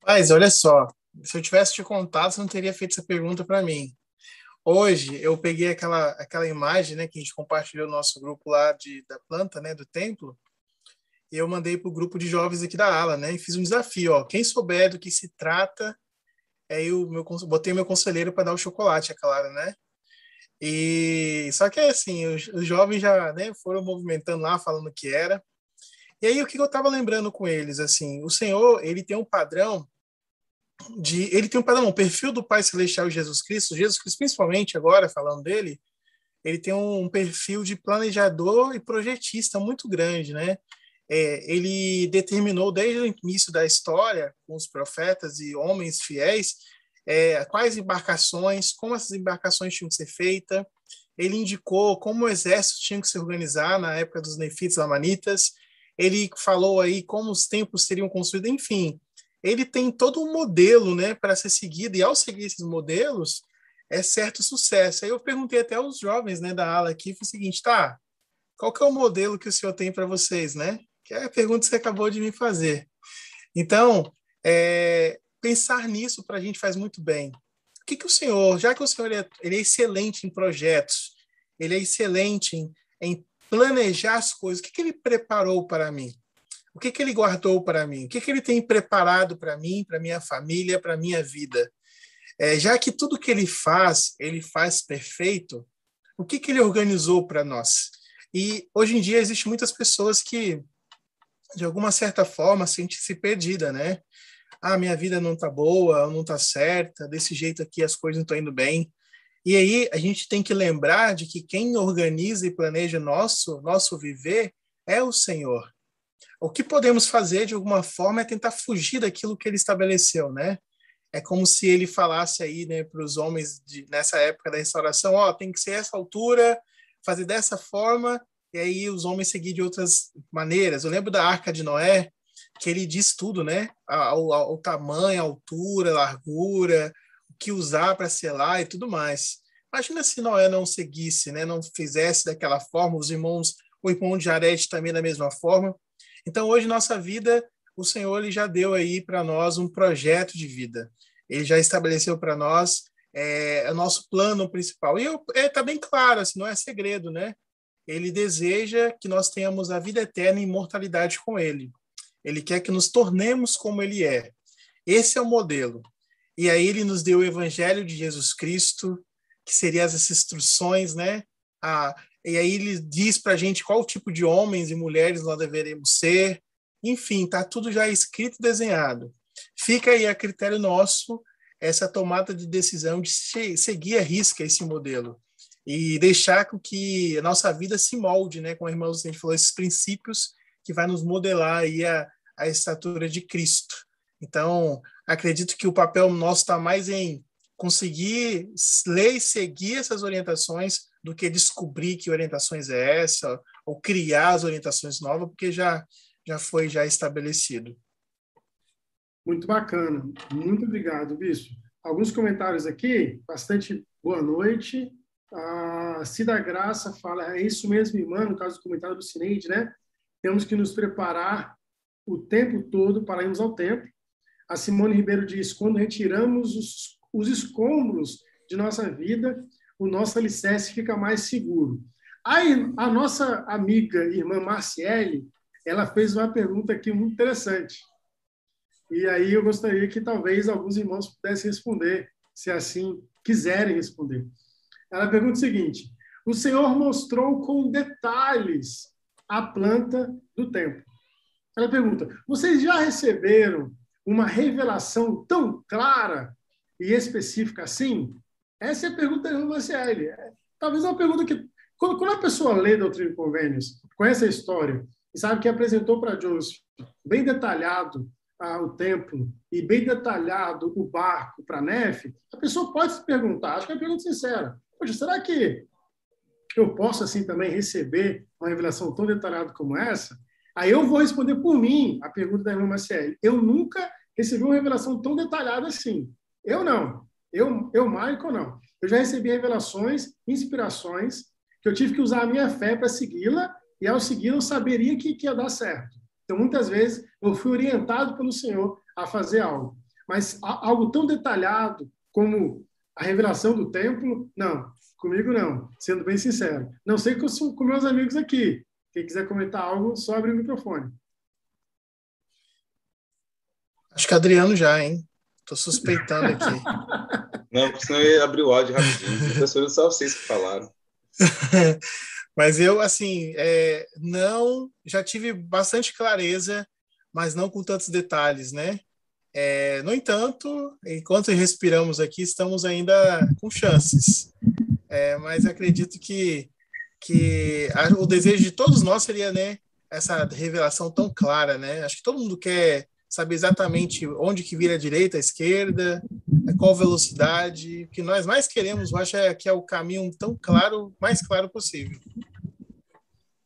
Mas olha só, se eu tivesse te contado, você não teria feito essa pergunta para mim. Hoje eu peguei aquela aquela imagem, né, que a gente compartilhou no nosso grupo lá de da planta, né, do templo, e eu mandei para o grupo de jovens aqui da ala, né, e fiz um desafio, ó, quem souber do que se trata, aí eu meu botei meu conselheiro para dar o chocolate, é claro, né? E só que assim, os, os jovens já, né, foram movimentando lá falando que era. E aí o que eu estava lembrando com eles, assim, o Senhor, ele tem um padrão de ele tem um padrão, o perfil do Pai Celestial Jesus Cristo, Jesus Cristo principalmente agora falando dele, ele tem um perfil de planejador e projetista muito grande, né? É, ele determinou desde o início da história com os profetas e homens fiéis é, quais embarcações, como essas embarcações tinham que ser feitas. Ele indicou como o exército tinha que se organizar na época dos nefites lamanitas. Ele falou aí como os templos seriam construídos, enfim ele tem todo um modelo né, para ser seguido, e ao seguir esses modelos, é certo sucesso. Aí eu perguntei até aos jovens né, da ala aqui, foi o seguinte, tá, qual que é o modelo que o senhor tem para vocês, né? Que é a pergunta que você acabou de me fazer. Então, é, pensar nisso para a gente faz muito bem. O que, que o senhor, já que o senhor ele é, ele é excelente em projetos, ele é excelente em, em planejar as coisas, o que, que ele preparou para mim? O que, que ele guardou para mim? O que, que ele tem preparado para mim, para minha família, para minha vida? É, já que tudo que ele faz, ele faz perfeito, o que, que ele organizou para nós? E hoje em dia existem muitas pessoas que, de alguma certa forma, sentem-se perdida, né? Ah, minha vida não está boa, não está certa, desse jeito aqui as coisas não estão indo bem. E aí a gente tem que lembrar de que quem organiza e planeja nosso nosso viver é o Senhor. O que podemos fazer, de alguma forma, é tentar fugir daquilo que ele estabeleceu, né? É como se ele falasse aí, né, para os homens de, nessa época da restauração, ó, oh, tem que ser essa altura, fazer dessa forma, e aí os homens seguir de outras maneiras. Eu lembro da Arca de Noé, que ele diz tudo, né? O, o tamanho, a altura, largura, que usar para selar e tudo mais. Imagina se Noé não seguisse, né? Não fizesse daquela forma, os irmãos, o irmão de Jared também da mesma forma. Então, hoje, nossa vida, o Senhor ele já deu aí para nós um projeto de vida. Ele já estabeleceu para nós é, o nosso plano principal. E está é, tá bem claro, assim, não é segredo, né? Ele deseja que nós tenhamos a vida eterna e imortalidade com Ele. Ele quer que nos tornemos como Ele é. Esse é o modelo. E aí ele nos deu o Evangelho de Jesus Cristo, que seriam essas instruções, né? Ah, e aí ele diz para a gente qual tipo de homens e mulheres nós deveremos ser. Enfim, está tudo já escrito e desenhado. Fica aí a critério nosso essa tomada de decisão de seguir a risca esse modelo e deixar com que a nossa vida se molde, né? Como a irmã falou, esses princípios que vai nos modelar aí a, a estatura de Cristo. Então, acredito que o papel nosso está mais em conseguir ler e seguir essas orientações do que descobrir que orientações é essa ou criar as orientações novas, porque já já foi já estabelecido. Muito bacana. Muito obrigado, Bispo. Alguns comentários aqui, bastante boa noite. A Cida Graça fala, é isso mesmo, irmã, no caso do comentário do Cineide, né? Temos que nos preparar o tempo todo para irmos ao templo. A Simone Ribeiro diz, quando retiramos os, os escombros de nossa vida, o nosso alicerce fica mais seguro. Aí, a nossa amiga, irmã Marciele, ela fez uma pergunta aqui muito interessante. E aí eu gostaria que talvez alguns irmãos pudessem responder, se assim quiserem responder. Ela pergunta o seguinte: O Senhor mostrou com detalhes a planta do templo. Ela pergunta: Vocês já receberam uma revelação tão clara e específica assim? Essa é a pergunta irmã Marciele. É, talvez uma pergunta que, quando, quando a pessoa lê Doutrina e Convênios, conhece a história e sabe que apresentou para Joseph bem detalhado ah, o templo e bem detalhado o barco para neve, a pessoa pode se perguntar, acho que é uma pergunta sincera, Poxa, será que eu posso assim também receber uma revelação tão detalhada como essa? Aí eu vou responder por mim a pergunta da irmã Marcele. Eu nunca recebi uma revelação tão detalhada assim. Eu não. Eu, eu Michael, não. Eu já recebi revelações, inspirações, que eu tive que usar a minha fé para segui-la, e ao segui-la eu saberia que, que ia dar certo. Então, muitas vezes, eu fui orientado pelo Senhor a fazer algo. Mas algo tão detalhado como a revelação do templo, não. Comigo, não. Sendo bem sincero. Não sei com, com meus amigos aqui. Quem quiser comentar algo, só abre o microfone. Acho que Adriano já, hein? Estou suspeitando aqui. Não, senão eu ia abrir o áudio rapidinho. Professor, só vocês que falaram. Mas eu, assim, é, não, já tive bastante clareza, mas não com tantos detalhes, né? É, no entanto, enquanto respiramos aqui, estamos ainda com chances. É, mas acredito que, que a, o desejo de todos nós seria, né, essa revelação tão clara, né? Acho que todo mundo quer saber exatamente onde que vira a direita, a esquerda, qual velocidade. O que nós mais queremos, eu acho, é que é o caminho tão claro, mais claro possível.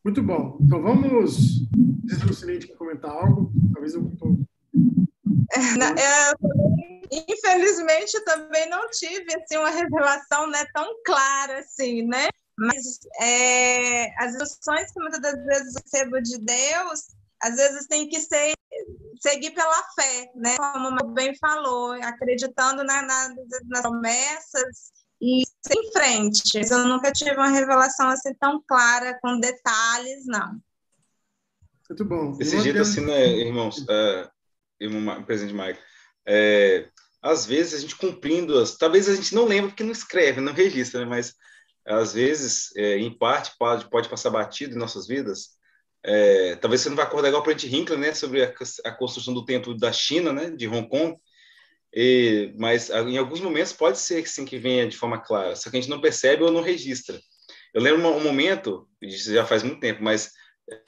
Muito bom. Então vamos. Diz o Cinete quer comentar algo. Talvez eu. É, infelizmente também não tive assim uma revelação né, tão clara assim, né? Mas é, as instruções que muitas das vezes recebo de Deus, às vezes tem que ser seguir pela fé, né? Como o bem falou, acreditando na, na, nas promessas e em frente. Eu nunca tive uma revelação assim tão clara, com detalhes, não. Muito bom. Esse jeito assim, né, irmãos, é, irmão presidente Mike, é, às vezes a gente cumprindo as, talvez a gente não lembre porque não escreve, não registra, né, mas às vezes, é, em parte, pode, pode passar batido em nossas vidas. É, talvez você não vai acordar igual para a gente Hinckley, né, sobre a, a, construção do templo da China, né, de Hong Kong, e, mas em alguns momentos pode ser que sim que venha de forma clara, só que a gente não percebe ou não registra. Eu lembro um momento, isso já faz muito tempo, mas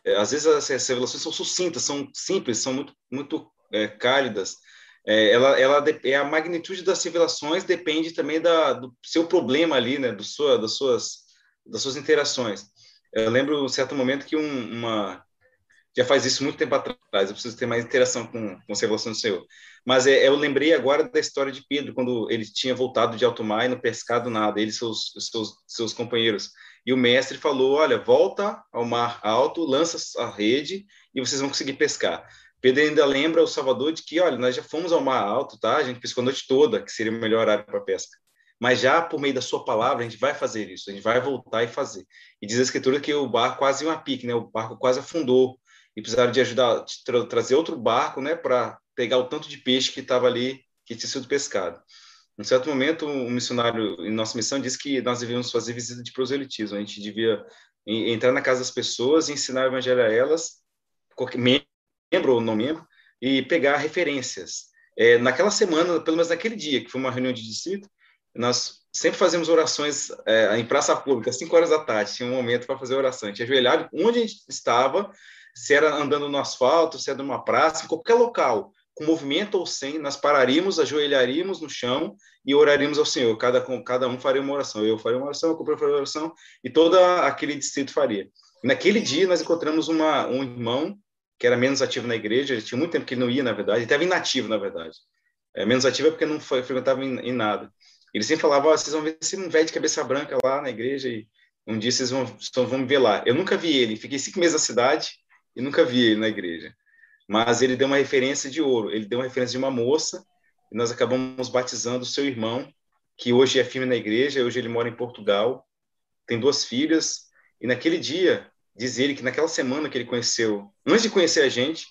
é, às vezes as revelações são sucintas, são simples, são muito, muito é, cálidas. É, ela, ela é a magnitude das revelações depende também da, do seu problema ali, né, do sua, das suas das suas interações. Eu lembro um certo momento que um, uma já faz isso muito tempo atrás, eu preciso ter mais interação com, com a revelação do Senhor. Mas é, eu lembrei agora da história de Pedro, quando ele tinha voltado de alto mar e não pescado nada, ele e seus, seus, seus companheiros. E o mestre falou: Olha, volta ao mar alto, lança a rede e vocês vão conseguir pescar. Pedro ainda lembra o Salvador de que, olha, nós já fomos ao mar alto, tá? A gente pescou a noite toda, que seria o melhor horário para pesca. Mas já por meio da sua palavra, a gente vai fazer isso, a gente vai voltar e fazer. E diz a escritura que o barco quase ia a pique, né? O barco quase afundou e precisaram de ajudar, de tra trazer outro barco, né, para pegar o tanto de peixe que estava ali, que tinha sido pescado. Em certo momento, um missionário em nossa missão disse que nós devíamos fazer visita de proselitismo, a gente devia entrar na casa das pessoas e ensinar o evangelho a elas, membro ou não membro, e pegar referências. É, naquela semana, pelo menos naquele dia, que foi uma reunião de distrito, nós sempre fazemos orações é, em praça pública, às 5 horas da tarde, tinha um momento para fazer oração. A gente ajoelhava onde a gente estava, se era andando no asfalto, se era numa praça, em qualquer local, com movimento ou sem, nós pararíamos, ajoelharíamos no chão e oraríamos ao Senhor. Cada, cada um faria uma oração. Eu faria uma oração, o companheiro faria uma oração, e todo aquele distrito faria. Naquele dia, nós encontramos uma, um irmão que era menos ativo na igreja, ele tinha muito tempo que ele não ia, na verdade, ele estava inativo, na verdade. É, menos ativo é porque não foi, frequentava em, em nada. Ele sempre falava, oh, vocês vão ver esse um velho de cabeça branca lá na igreja e um dia vocês vão, vão me ver lá. Eu nunca vi ele, fiquei cinco meses na cidade e nunca vi ele na igreja. Mas ele deu uma referência de ouro, ele deu uma referência de uma moça e nós acabamos batizando o seu irmão, que hoje é firme na igreja, hoje ele mora em Portugal, tem duas filhas, e naquele dia, diz ele que naquela semana que ele conheceu, antes de conhecer a gente,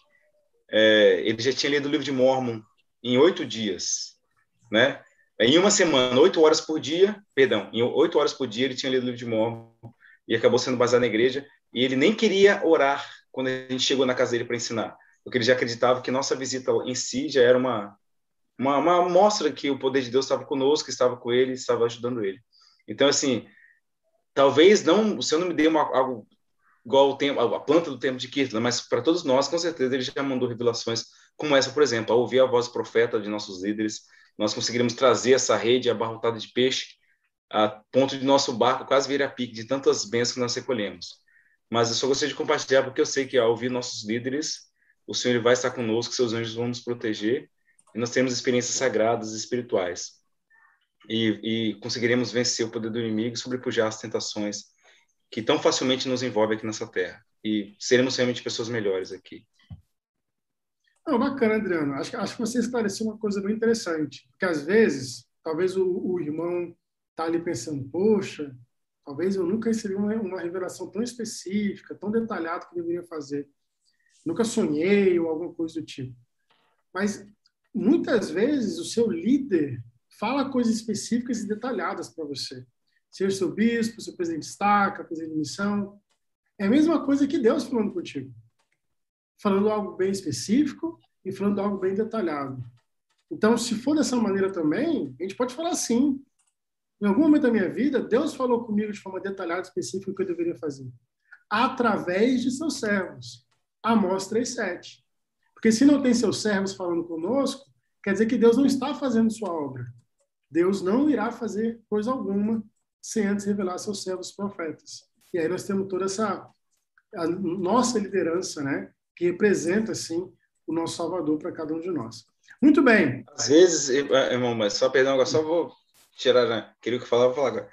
é, ele já tinha lido o livro de Mormon em oito dias, né? Em uma semana, oito horas por dia, perdão, em oito horas por dia ele tinha lido o livro de Mormon e acabou sendo baseado na igreja. E ele nem queria orar quando a gente chegou na casa dele para ensinar, porque ele já acreditava que nossa visita em si já era uma uma, uma mostra que o poder de Deus estava conosco, estava com ele, estava ajudando ele. Então, assim, talvez não, o Senhor não me dê uma, algo igual o tempo, a planta do tempo de Kirtland, mas para todos nós, com certeza, ele já mandou revelações como essa, por exemplo, ao ouvir a voz profeta de nossos líderes, nós conseguiremos trazer essa rede abarrotada de peixe a ponto de nosso barco quase vir a pique de tantas bênçãos que nós recolhemos. Mas eu só gostaria de compartilhar porque eu sei que ao ouvir nossos líderes, o Senhor vai estar conosco, seus anjos vão nos proteger e nós temos experiências sagradas e espirituais. E, e conseguiremos vencer o poder do inimigo e sobrepujar as tentações que tão facilmente nos envolvem aqui nessa terra. E seremos realmente pessoas melhores aqui. Não, bacana, Adriano. Acho, acho que você esclareceu uma coisa bem interessante. Porque às vezes, talvez o, o irmão está ali pensando, poxa, talvez eu nunca recebi uma, uma revelação tão específica, tão detalhada que deveria fazer. Nunca sonhei ou alguma coisa do tipo. Mas muitas vezes o seu líder fala coisas específicas e detalhadas para você. Seja seu bispo, seu presidente de estaca, presidente de missão. É a mesma coisa que Deus falando contigo. Falando algo bem específico e falando algo bem detalhado. Então, se for dessa maneira também, a gente pode falar assim. Em algum momento da minha vida, Deus falou comigo de forma detalhada, específica, o que eu deveria fazer. Através de seus servos. Amós 3,7. Porque se não tem seus servos falando conosco, quer dizer que Deus não está fazendo sua obra. Deus não irá fazer coisa alguma sem antes revelar seus servos profetas. E aí nós temos toda essa nossa liderança, né, que representa assim o nosso Salvador para cada um de nós. Muito bem. Às vezes, eh, irmão, mas só perdão, agora só vou tirar, né? queria que eu falava, falar agora.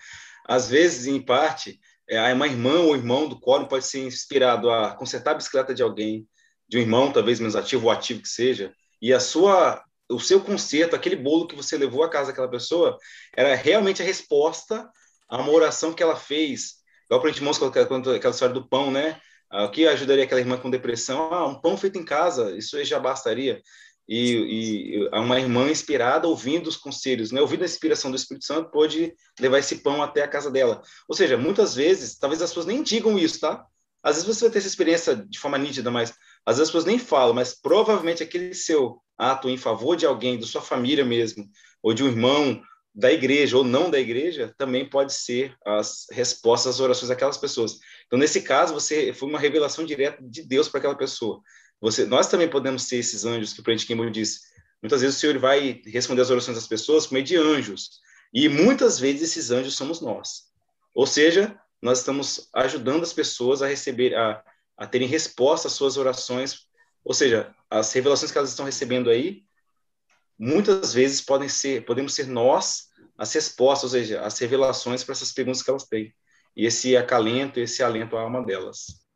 Às vezes, em parte, é, uma irmã ou irmão do quórum pode ser inspirado a consertar a bicicleta de alguém, de um irmão, talvez menos ativo ou ativo que seja, e a sua o seu conserto, aquele bolo que você levou à casa daquela pessoa, era realmente a resposta a uma oração que ela fez. Igual para a gente mostrar aquela história do pão, né? Ah, o que ajudaria aquela irmã com depressão? Ah, um pão feito em casa, isso já bastaria. E, e uma irmã inspirada, ouvindo os conselhos, né? ouvindo a inspiração do Espírito Santo, pôde levar esse pão até a casa dela. Ou seja, muitas vezes, talvez as pessoas nem digam isso, tá? Às vezes você vai ter essa experiência de forma nítida, mas às vezes as pessoas nem falam, mas provavelmente aquele seu ato em favor de alguém, da sua família mesmo, ou de um irmão da igreja ou não da igreja, também pode ser as respostas às orações daquelas pessoas. Então, nesse caso, você foi uma revelação direta de Deus para aquela pessoa. Você, nós também podemos ser esses anjos que o Prende Kimball disse. Muitas vezes o Senhor vai responder as orações das pessoas por meio de anjos. E muitas vezes esses anjos somos nós. Ou seja, nós estamos ajudando as pessoas a receber, a a terem resposta às suas orações, ou seja, as revelações que elas estão recebendo aí, muitas vezes podem ser, podemos ser nós as respostas, ou seja, as revelações para essas perguntas que elas têm. E esse acalento, esse alento à alma delas.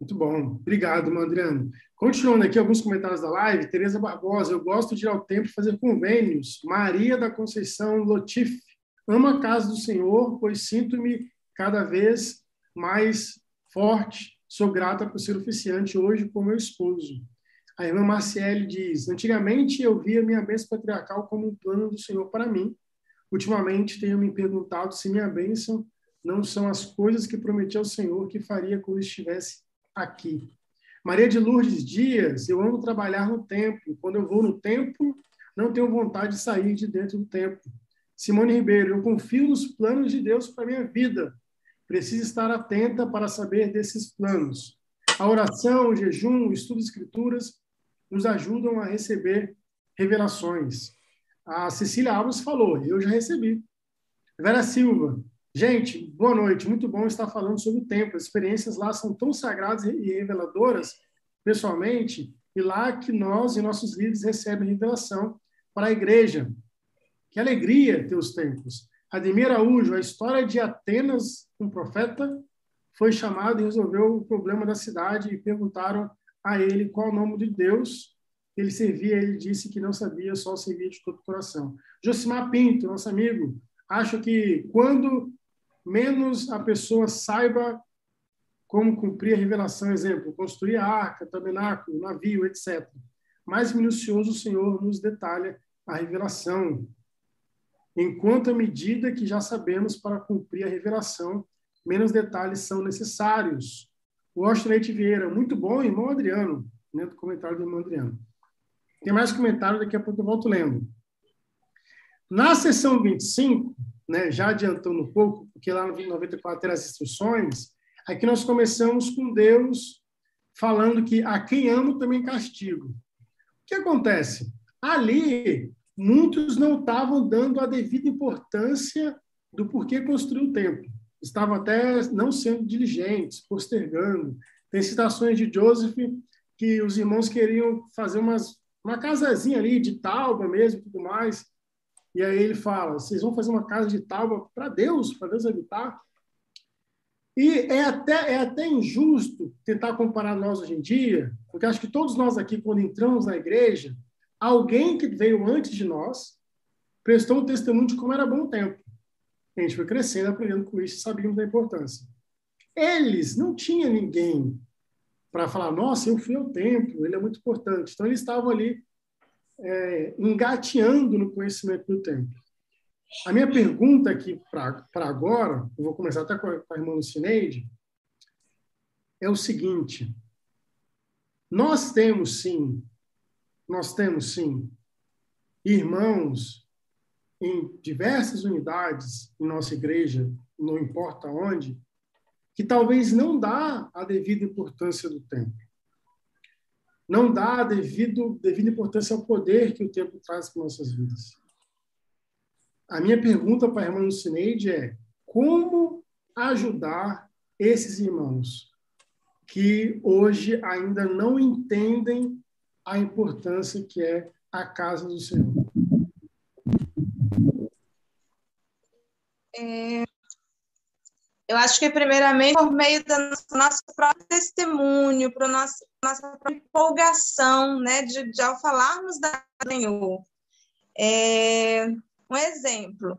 Muito bom. Obrigado, Adriano. Continuando aqui alguns comentários da live, Tereza Barbosa, eu gosto de ir ao templo fazer convênios. Maria da Conceição Lotif, ama a casa do Senhor, pois sinto-me cada vez mais forte. Sou grata por ser oficiante hoje com meu esposo. A irmã Marciele diz: Antigamente eu via minha bênção patriarcal como um plano do Senhor para mim. Ultimamente tenho me perguntado se minha bênção não são as coisas que prometi ao Senhor que faria quando estivesse aqui. Maria de Lourdes Dias, eu amo trabalhar no templo. Quando eu vou no templo, não tenho vontade de sair de dentro do templo. Simone Ribeiro, eu confio nos planos de Deus para minha vida. Preciso estar atenta para saber desses planos. A oração, o jejum, o estudo de escrituras nos ajudam a receber revelações. A Cecília Alves falou, eu já recebi. Vera Silva, gente, boa noite. Muito bom estar falando sobre o tempo. As experiências lá são tão sagradas e reveladoras, pessoalmente, e lá que nós e nossos líderes recebem revelação para a igreja. Que alegria ter os tempos. Ademir Araújo, a história de Atenas, um profeta, foi chamado e resolveu o problema da cidade e perguntaram a ele qual o nome de Deus ele servia. Ele disse que não sabia, só servia de todo o coração. Josimar Pinto, nosso amigo, acho que quando menos a pessoa saiba como cumprir a revelação, exemplo, construir a arca, tabernáculo, navio, etc. Mais minucioso o Senhor nos detalha a revelação, enquanto a medida que já sabemos para cumprir a revelação, menos detalhes são necessários. O Leite Vieira, muito bom, irmão Adriano, né, do comentário do irmão Adriano. Tem mais comentário, daqui a pouco eu volto lendo. Na sessão 25, né, já adiantando um pouco, porque lá no 94 tem as instruções, aqui nós começamos com Deus falando que a quem amo também castigo. O que acontece? Ali, muitos não estavam dando a devida importância do porquê construir o templo. Estavam até não sendo diligentes, postergando. Tem citações de Joseph que os irmãos queriam fazer umas, uma casazinha ali de tauba mesmo, tudo mais. E aí ele fala: vocês vão fazer uma casa de tauba para Deus, para Deus habitar? E é até, é até injusto tentar comparar nós hoje em dia, porque acho que todos nós aqui, quando entramos na igreja, alguém que veio antes de nós prestou um testemunho de como era bom o tempo. A gente foi crescendo, aprendendo com isso, sabíamos da importância. Eles não tinham ninguém para falar, nossa, eu fui ao templo, ele é muito importante. Então, eles estavam ali é, engateando no conhecimento do templo. A minha pergunta aqui para agora, eu vou começar até com a, com a irmã Lucineide, é o seguinte: nós temos sim nós temos sim irmãos em diversas unidades em nossa igreja, não importa onde, que talvez não dá a devida importância do tempo. Não dá a devido, devida importância ao poder que o tempo traz para nossas vidas. A minha pergunta para a irmã Lucineide é como ajudar esses irmãos que hoje ainda não entendem a importância que é a casa do Senhor? É, eu acho que, primeiramente, por meio do nosso próprio testemunho, para nossa, nossa empolgação, né, de, de ao falarmos da Senhor. É, um exemplo,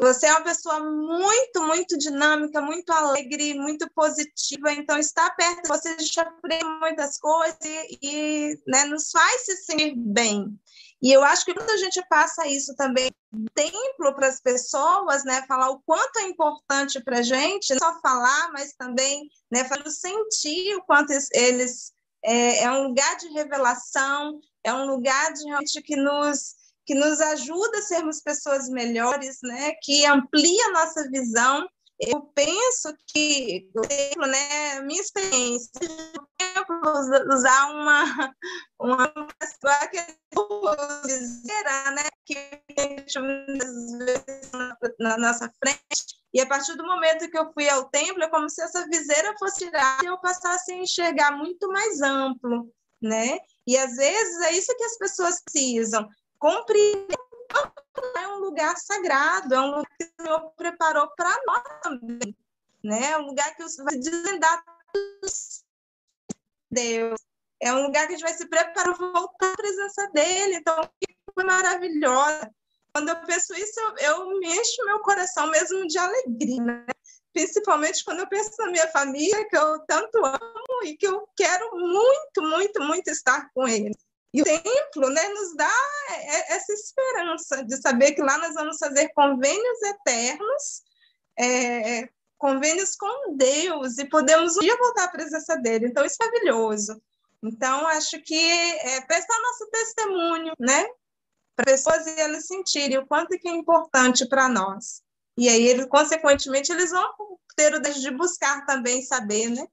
você é uma pessoa muito, muito dinâmica, muito alegre, muito positiva, então estar perto você já aprende muitas coisas e, e né, nos faz se sentir bem. E eu acho que quando a gente passa isso também templo para as pessoas, né, falar o quanto é importante para a gente, não só falar, mas também né, fazer sentir o quanto eles é, é um lugar de revelação, é um lugar de realmente que nos que nos ajuda a sermos pessoas melhores, né? Que amplia a nossa visão. Eu penso que, por exemplo, né, minha experiência, usar uma uma dizer, né, que na nossa frente E a partir do momento que eu fui ao templo, é como se essa viseira fosse tirada e eu passasse a enxergar muito mais amplo, né? E às vezes é isso que as pessoas precisam, compreender é um lugar sagrado, é um lugar que o Senhor preparou para nós também, né? É um lugar que vai desvendar Deus. É um lugar que a gente vai se preparar para voltar à presença dele. Então, foi maravilhosa. Quando eu penso isso, eu, eu me encho meu coração mesmo de alegria, né? Principalmente quando eu penso na minha família, que eu tanto amo e que eu quero muito, muito, muito estar com eles. E o templo né, nos dá essa esperança de saber que lá nós vamos fazer convênios eternos, é, convênios com Deus, e podemos um dia voltar à presença dele. Então, isso é maravilhoso. Então, acho que é prestar nosso testemunho, né? Para pessoas e elas sentirem o quanto que é importante para nós. E aí, eles, consequentemente, eles vão ter o desejo de buscar também saber, né?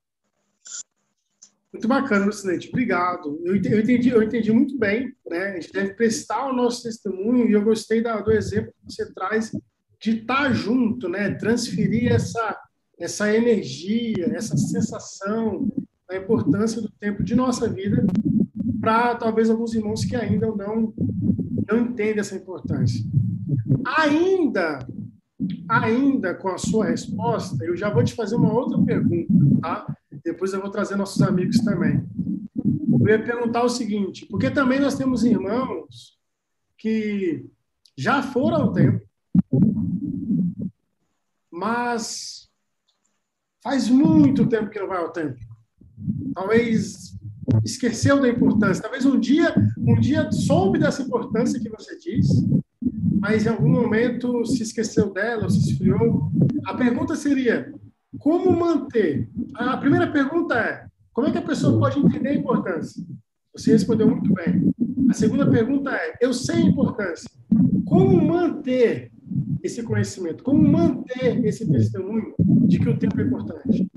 Muito bacana, Lucinete. Obrigado. Eu entendi, eu entendi muito bem. Né? A gente deve prestar o nosso testemunho e eu gostei da, do exemplo que você traz de estar junto, né? transferir essa, essa energia, essa sensação, a importância do tempo de nossa vida para talvez alguns irmãos que ainda não, não entendem essa importância. Ainda, ainda com a sua resposta, eu já vou te fazer uma outra pergunta, tá? Depois eu vou trazer nossos amigos também. Eu ia perguntar o seguinte, porque também nós temos irmãos que já foram ao templo, mas faz muito tempo que não vai ao templo. Talvez esqueceu da importância. Talvez um dia, um dia soube dessa importância que você diz, mas em algum momento se esqueceu dela, se esfriou. A pergunta seria: como manter? A primeira pergunta é: como é que a pessoa pode entender a importância? Você respondeu muito bem. A segunda pergunta é: eu sei a importância. Como manter esse conhecimento? Como manter esse testemunho de que o tempo é importante?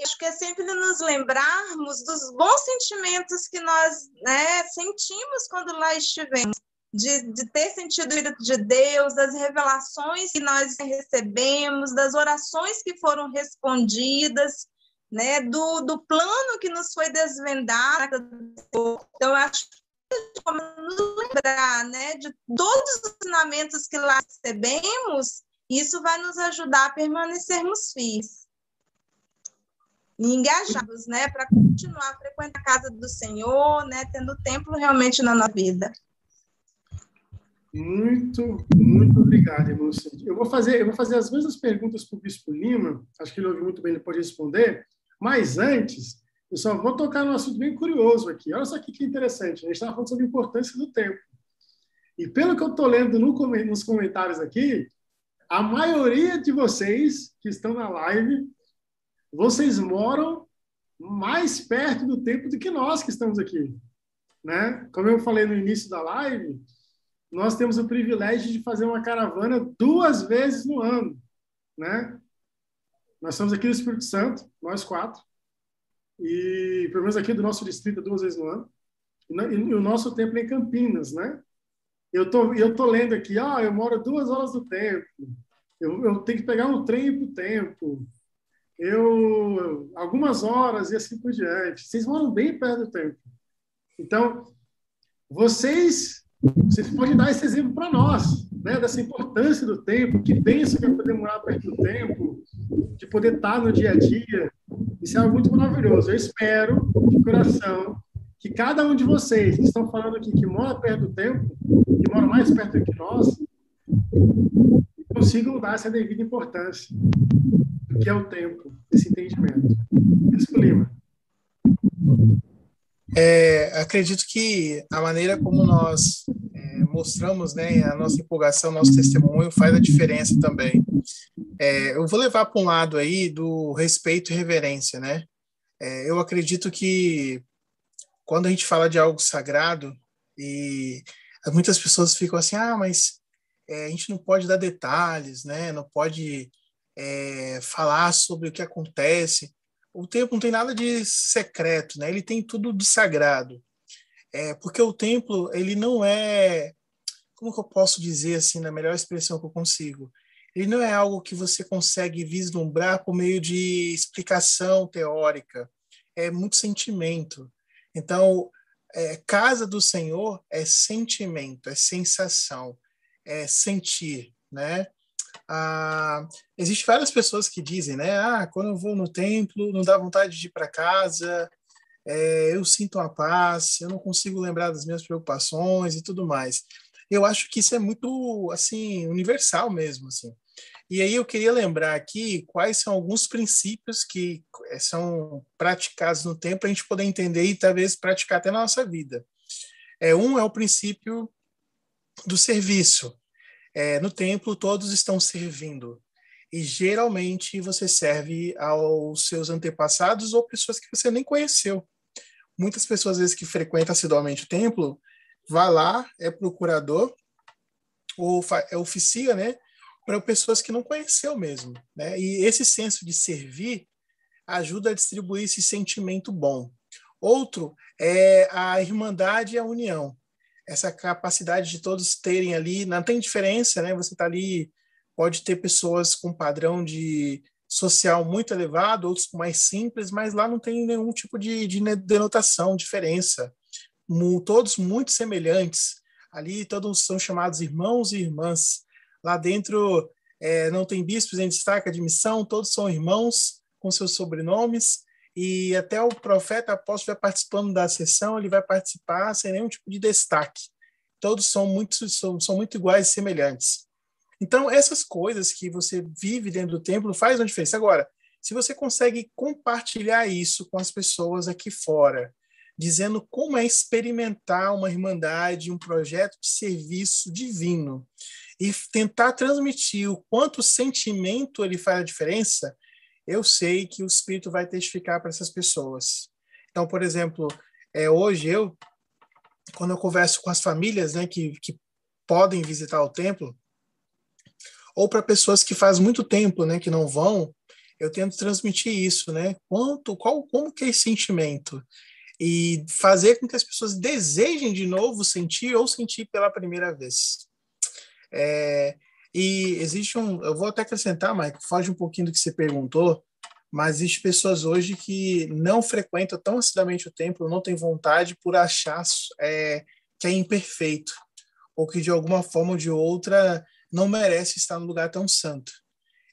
acho que é sempre nos lembrarmos dos bons sentimentos que nós né, sentimos quando lá estivemos de, de ter sentido o de Deus, das revelações que nós recebemos, das orações que foram respondidas, né, do, do plano que nos foi desvendado. Então, acho que nos lembrar né, de todos os ensinamentos que lá recebemos, isso vai nos ajudar a permanecermos firmes e engajados, né, para continuar a frequentar a casa do Senhor, né, tendo templo realmente na nossa vida. Muito, muito obrigado, irmão Eu vou fazer, eu vou fazer as mesmas perguntas para o Bispo Lima, acho que ele ouviu muito bem, ele pode responder, mas antes, eu só vou tocar num assunto bem curioso aqui. Olha só aqui que interessante, a gente estava falando sobre a importância do tempo. E pelo que eu estou lendo no, nos comentários aqui, a maioria de vocês que estão na live, vocês moram mais perto do tempo do que nós que estamos aqui. Né? Como eu falei no início da live, nós temos o privilégio de fazer uma caravana duas vezes no ano, né? Nós estamos aqui no Espírito Santo, nós quatro, e pelo menos aqui do nosso distrito duas vezes no ano. E, o nosso templo é em Campinas, né? Eu tô eu tô lendo aqui, ah, eu moro duas horas do tempo. Eu, eu tenho que pegar um trem para o tempo. Eu algumas horas e assim por diante. Vocês moram bem perto do tempo. Então, vocês vocês podem dar esse exemplo para nós, né, dessa importância do tempo, que pensa que é poder morar perto do tempo, de poder estar no dia a dia. Isso é algo muito maravilhoso. Eu espero, de coração, que cada um de vocês que estão falando aqui que mora perto do tempo, que mora mais perto do que nós, consigam dar essa devida importância do que é o tempo, esse entendimento. Bispo Lima. É, acredito que a maneira como nós é, mostramos né, a nossa empolgação, nosso testemunho faz a diferença também. É, eu vou levar para um lado aí do respeito e reverência, né? É, eu acredito que quando a gente fala de algo sagrado e muitas pessoas ficam assim, ah, mas é, a gente não pode dar detalhes, né? Não pode é, falar sobre o que acontece o templo não tem nada de secreto, né? Ele tem tudo de sagrado. É, porque o templo, ele não é como que eu posso dizer assim, na melhor expressão que eu consigo? Ele não é algo que você consegue vislumbrar por meio de explicação teórica, é muito sentimento. Então, é, casa do Senhor é sentimento, é sensação, é sentir, né? Ah, Existem várias pessoas que dizem, né? Ah, quando eu vou no templo, não dá vontade de ir para casa, é, eu sinto uma paz, eu não consigo lembrar das minhas preocupações e tudo mais. Eu acho que isso é muito, assim, universal mesmo, assim. E aí eu queria lembrar aqui quais são alguns princípios que eh, são praticados no tempo para a gente poder entender e talvez praticar até na nossa vida. É, um é o princípio do serviço. É, no templo, todos estão servindo. E geralmente você serve aos seus antepassados ou pessoas que você nem conheceu. Muitas pessoas, às vezes, que frequentam assiduamente o templo, vai lá, é procurador, ou é oficia, né? Para pessoas que não conheceu mesmo. Né? E esse senso de servir ajuda a distribuir esse sentimento bom. Outro é a irmandade e a união essa capacidade de todos terem ali, não tem diferença, né? Você está ali, pode ter pessoas com padrão de social muito elevado, outros mais simples, mas lá não tem nenhum tipo de, de denotação, diferença. Todos muito semelhantes. Ali todos são chamados irmãos e irmãs. Lá dentro é, não tem bispos em destaque de missão, todos são irmãos com seus sobrenomes e até o profeta apóstolo vai participando da sessão, ele vai participar sem nenhum tipo de destaque. Todos são muito, são, são muito iguais e semelhantes. Então, essas coisas que você vive dentro do templo faz uma diferença. Agora, se você consegue compartilhar isso com as pessoas aqui fora, dizendo como é experimentar uma irmandade, um projeto de serviço divino, e tentar transmitir o quanto o sentimento ele faz a diferença, eu sei que o Espírito vai testificar para essas pessoas. Então, por exemplo, é, hoje eu, quando eu converso com as famílias né, que, que podem visitar o templo, ou para pessoas que faz muito tempo né, que não vão, eu tento transmitir isso, né? Quanto, qual, como que é esse sentimento? E fazer com que as pessoas desejem de novo sentir ou sentir pela primeira vez. É, e existe um, eu vou até acrescentar, Mike, foge um pouquinho do que você perguntou, mas existe pessoas hoje que não frequentam tão assiduamente o templo, não têm vontade por achar é, que é imperfeito, ou que de alguma forma ou de outra não merece estar no lugar tão santo.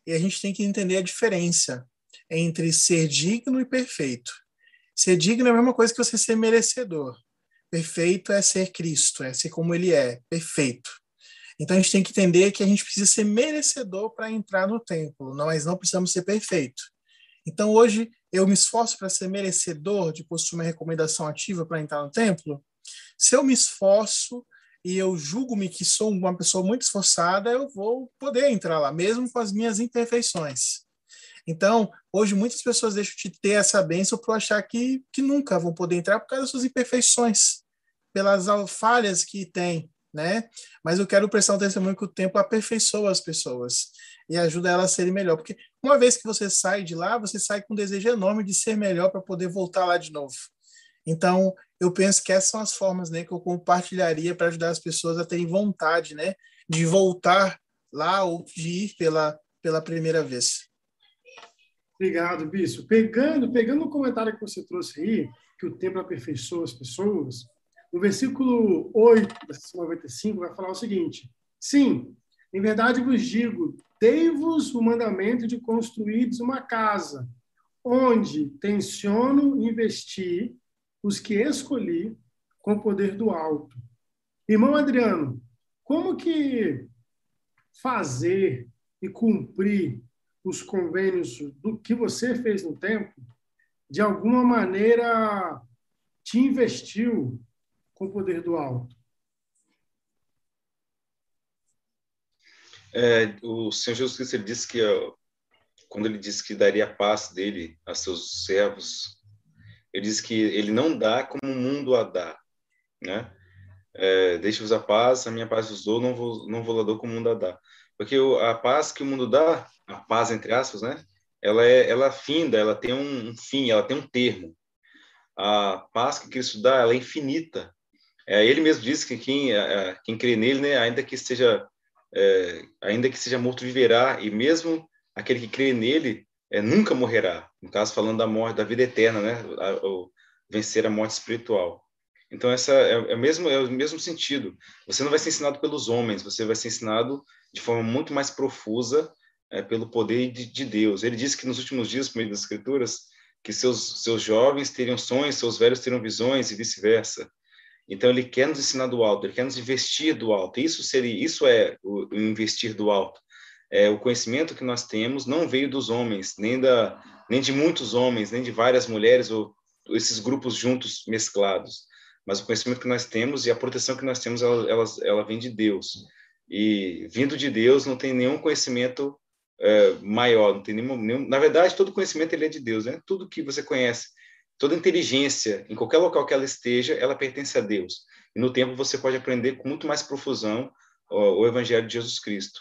E a gente tem que entender a diferença entre ser digno e perfeito. Ser digno é a mesma coisa que você ser merecedor. Perfeito é ser Cristo, é ser como ele é, perfeito. Então a gente tem que entender que a gente precisa ser merecedor para entrar no templo, nós não precisamos ser perfeito. Então hoje eu me esforço para ser merecedor de possuir uma recomendação ativa para entrar no templo. Se eu me esforço e eu julgo-me que sou uma pessoa muito esforçada, eu vou poder entrar lá, mesmo com as minhas imperfeições. Então, hoje muitas pessoas deixam de ter essa bênção por achar que, que nunca vão poder entrar por causa das suas imperfeições, pelas falhas que têm né? Mas eu quero prestar um testemunho que o tempo aperfeiçoa as pessoas e ajuda elas a serem melhor, porque uma vez que você sai de lá, você sai com um desejo enorme de ser melhor para poder voltar lá de novo. Então, eu penso que essas são as formas, né, que eu compartilharia para ajudar as pessoas a terem vontade, né, de voltar lá ou de ir pela pela primeira vez. Obrigado, Bispo. Pegando, pegando o comentário que você trouxe aí, que o tempo aperfeiçoa as pessoas, no versículo 8 da 95 vai falar o seguinte: Sim, em verdade vos digo, dei-vos o mandamento de construir uma casa, onde tenciono investir os que escolhi com o poder do alto. Irmão Adriano, como que fazer e cumprir os convênios do que você fez no tempo, de alguma maneira te investiu com o poder do alto? É, o Senhor Jesus Cristo disse que quando ele disse que daria a paz dele a seus servos, ele disse que ele não dá como o mundo a dá, né? É, Deixe-vos a paz, a minha paz vos dou, não vou, não vou lá dou como o mundo a dá. Porque a paz que o mundo dá, a paz entre aspas, né? Ela é, ela finda, ela tem um fim, ela tem um termo. A paz que Cristo dá, ela é infinita. É, ele mesmo disse que quem, quem crê nele, né, ainda que seja é, ainda que seja morto viverá, e mesmo aquele que crê nele é, nunca morrerá. No caso, falando da morte, da vida eterna, né, a, vencer a morte espiritual. Então essa é, é, o mesmo é o mesmo sentido. Você não vai ser ensinado pelos homens, você vai ser ensinado de forma muito mais profusa é, pelo poder de, de, Deus. Ele disse que nos últimos dias, por meio das Escrituras, que seus seus jovens teriam sonhos, seus velhos teriam visões e vice-versa. Então ele quer nos ensinar do alto, ele quer nos investir do alto. Isso seria, isso é o, investir do alto. É, o conhecimento que nós temos não veio dos homens, nem da, nem de muitos homens, nem de várias mulheres ou esses grupos juntos mesclados. Mas o conhecimento que nós temos e a proteção que nós temos, ela, ela, ela vem de Deus. E vindo de Deus, não tem nenhum conhecimento é, maior, não tem nenhum, nenhum, na verdade, todo conhecimento ele é de Deus, né? Tudo que você conhece toda inteligência, em qualquer local que ela esteja, ela pertence a Deus. E no tempo você pode aprender com muito mais profusão o, o Evangelho de Jesus Cristo.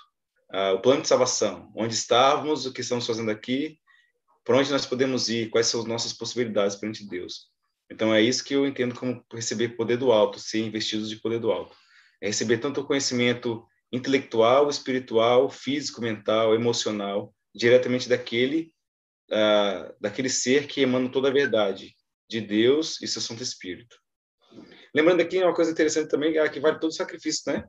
Ah, o plano de salvação, onde estávamos, o que estamos fazendo aqui, para onde nós podemos ir, quais são as nossas possibilidades perante Deus. Então é isso que eu entendo como receber poder do alto, ser investidos de poder do alto. É receber tanto o conhecimento intelectual, espiritual, físico, mental, emocional, diretamente daquele uh, daquele ser que emana toda a verdade, de Deus e seu Santo Espírito. Lembrando aqui uma coisa interessante também, é que vale todo sacrifício, né?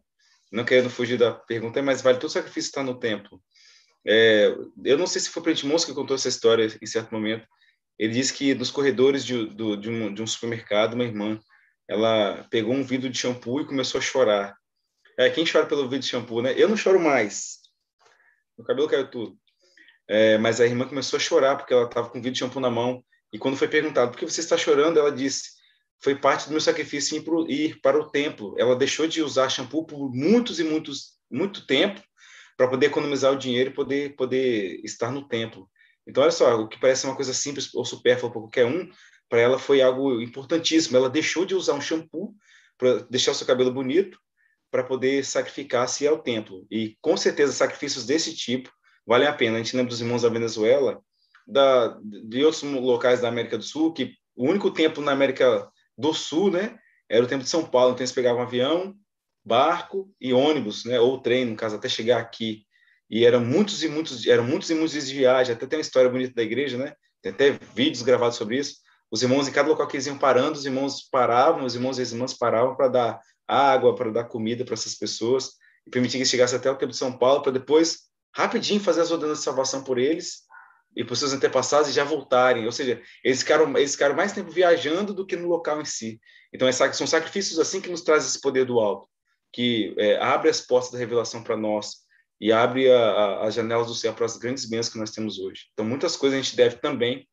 Não querendo fugir da pergunta, mas vale todo sacrifício estar no templo. É, eu não sei se foi Print que contou essa história em certo momento. Ele disse que nos corredores de, do, de, um, de um supermercado, uma irmã, ela pegou um vidro de shampoo e começou a chorar. É, quem chora pelo vidro de shampoo, né? Eu não choro mais. Meu cabelo caiu tudo. É, mas a irmã começou a chorar porque ela estava com vidro de shampoo na mão. E quando foi perguntado por que você está chorando, ela disse: foi parte do meu sacrifício ir para o templo. Ela deixou de usar shampoo por muitos e muitos muito tempo para poder economizar o dinheiro e poder poder estar no templo. Então olha só, o que parece uma coisa simples ou supérflua para qualquer um, para ela foi algo importantíssimo. Ela deixou de usar um shampoo para deixar o seu cabelo bonito para poder sacrificar-se ao templo. E com certeza sacrifícios desse tipo vale a pena. A gente lembra dos irmãos da Venezuela, da, de outros locais da América do Sul, que o único tempo na América do Sul, né, era o tempo de São Paulo. Então eles pegavam avião, barco e ônibus, né, ou trem, no caso, até chegar aqui. E eram muitos e muitos, eram muitos e muitos dias de viagem. Até tem uma história bonita da igreja, né? Tem até vídeos gravados sobre isso. Os irmãos, em cada local que eles iam parando, os irmãos paravam, os irmãos e as irmãs paravam para dar água, para dar comida para essas pessoas e permitir que chegasse até o tempo de São Paulo para depois rapidinho fazer as ordenanças de salvação por eles e por seus antepassados e já voltarem. Ou seja, eles ficaram, eles ficaram mais tempo viajando do que no local em si. Então, são sacrifícios assim que nos traz esse poder do alto, que é, abre as portas da revelação para nós e abre a, a, as janelas do céu para as grandes bênçãos que nós temos hoje. Então, muitas coisas a gente deve também.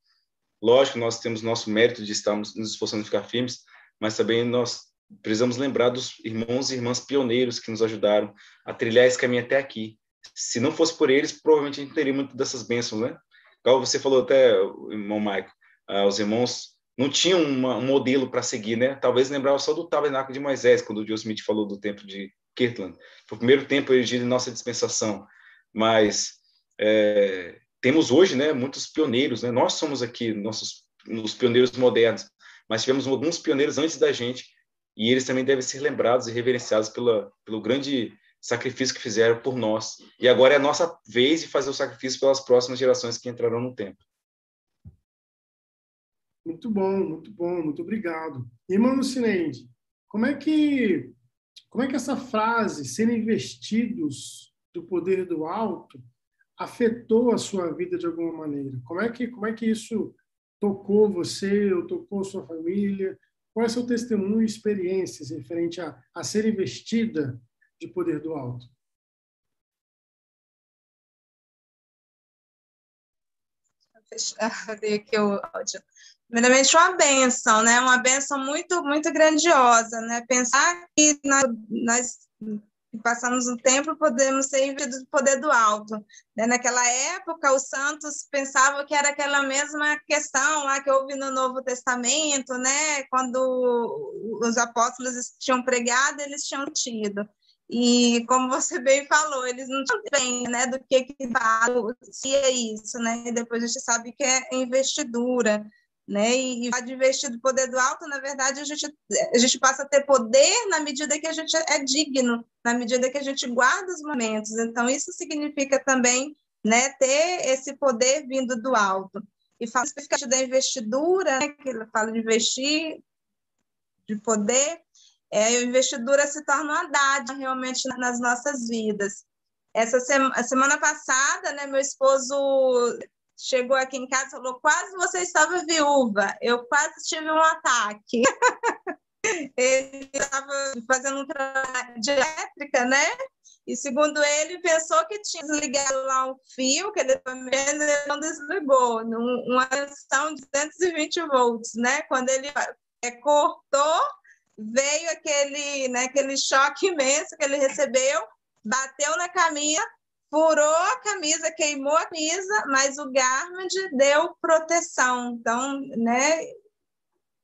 Lógico, nós temos nosso mérito de estarmos nos esforçando a ficar firmes, mas também nós precisamos lembrar dos irmãos e irmãs pioneiros que nos ajudaram a trilhar esse caminho até aqui se não fosse por eles, provavelmente a gente teria muito dessas bênçãos, né? Igual você falou até, irmão Maico, uh, os irmãos não tinham uma, um modelo para seguir, né? Talvez lembrava só do tabernáculo de Moisés, quando o Joe Smith falou do templo de Kirtland. Foi o primeiro templo erigido em nossa dispensação. Mas é, temos hoje, né, muitos pioneiros, né? Nós somos aqui nossos os pioneiros modernos, mas tivemos alguns pioneiros antes da gente e eles também devem ser lembrados e reverenciados pela, pelo grande sacrifício que fizeram por nós. E agora é a nossa vez de fazer o sacrifício pelas próximas gerações que entrarão no tempo. Muito bom, muito bom, muito obrigado. Irmão Lucineide, como é que como é que essa frase serem investidos do poder do alto afetou a sua vida de alguma maneira? Como é que como é que isso tocou você, ou tocou sua família? Qual é seu testemunho e experiências referente a, a ser investida de poder do alto? aqui o áudio. Primeiramente, uma benção, né? Uma benção muito, muito grandiosa, né? Pensar que nós, nós passamos um tempo podemos ser investidos do poder do alto. Né? Naquela época, os santos pensavam que era aquela mesma questão lá que houve no Novo Testamento, né? Quando os apóstolos tinham pregado, eles tinham tido. E como você bem falou, eles não têm né, do que que se é isso, né? E depois a gente sabe que é investidura, né? E, e de investir poder do alto, na verdade, a gente, a gente passa a ter poder na medida que a gente é digno, na medida que a gente guarda os momentos. Então, isso significa também né, ter esse poder vindo do alto. E fala especificamente da investidura, né, que fala de investir, de poder, é, a investidura se torna uma dádiva realmente nas nossas vidas. Essa sema, semana passada, né, meu esposo chegou aqui em casa e falou: quase você estava viúva, eu quase tive um ataque. ele estava fazendo um trabalho de elétrica, né? E segundo ele, pensou que tinha desligado lá um fio, que ele não desligou, uma tensão de 220 volts, né? Quando ele é, cortou, veio aquele, né, aquele choque imenso que ele recebeu, bateu na camisa, furou a camisa, queimou a camisa, mas o Garmin deu proteção. Então, né,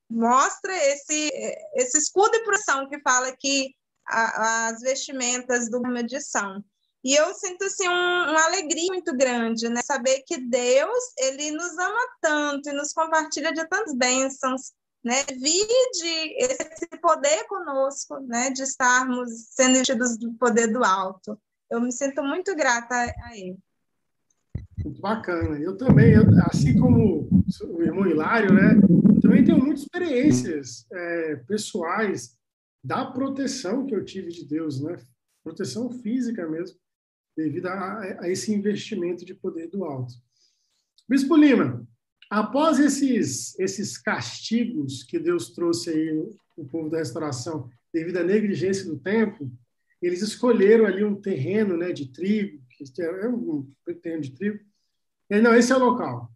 mostra esse, esse escudo de proteção que fala que as vestimentas do Garmin são. E eu sinto assim um, uma alegria muito grande, né? Saber que Deus ele nos ama tanto e nos compartilha de tantas bênçãos, né? Vide esse poder conosco, né? De estarmos sendo enchidos do poder do alto eu me sinto muito grata a ele. Muito bacana. Eu também, eu, assim como o irmão Hilário, né? também tenho muitas experiências é, pessoais da proteção que eu tive de Deus, né? Proteção física mesmo, devido a, a esse investimento de poder do alto. Bispo Lima, após esses, esses castigos que Deus trouxe aí o povo da restauração, devido à negligência do tempo, eles escolheram ali um terreno né, de trigo, que é um terreno de trigo. E não, esse é o local.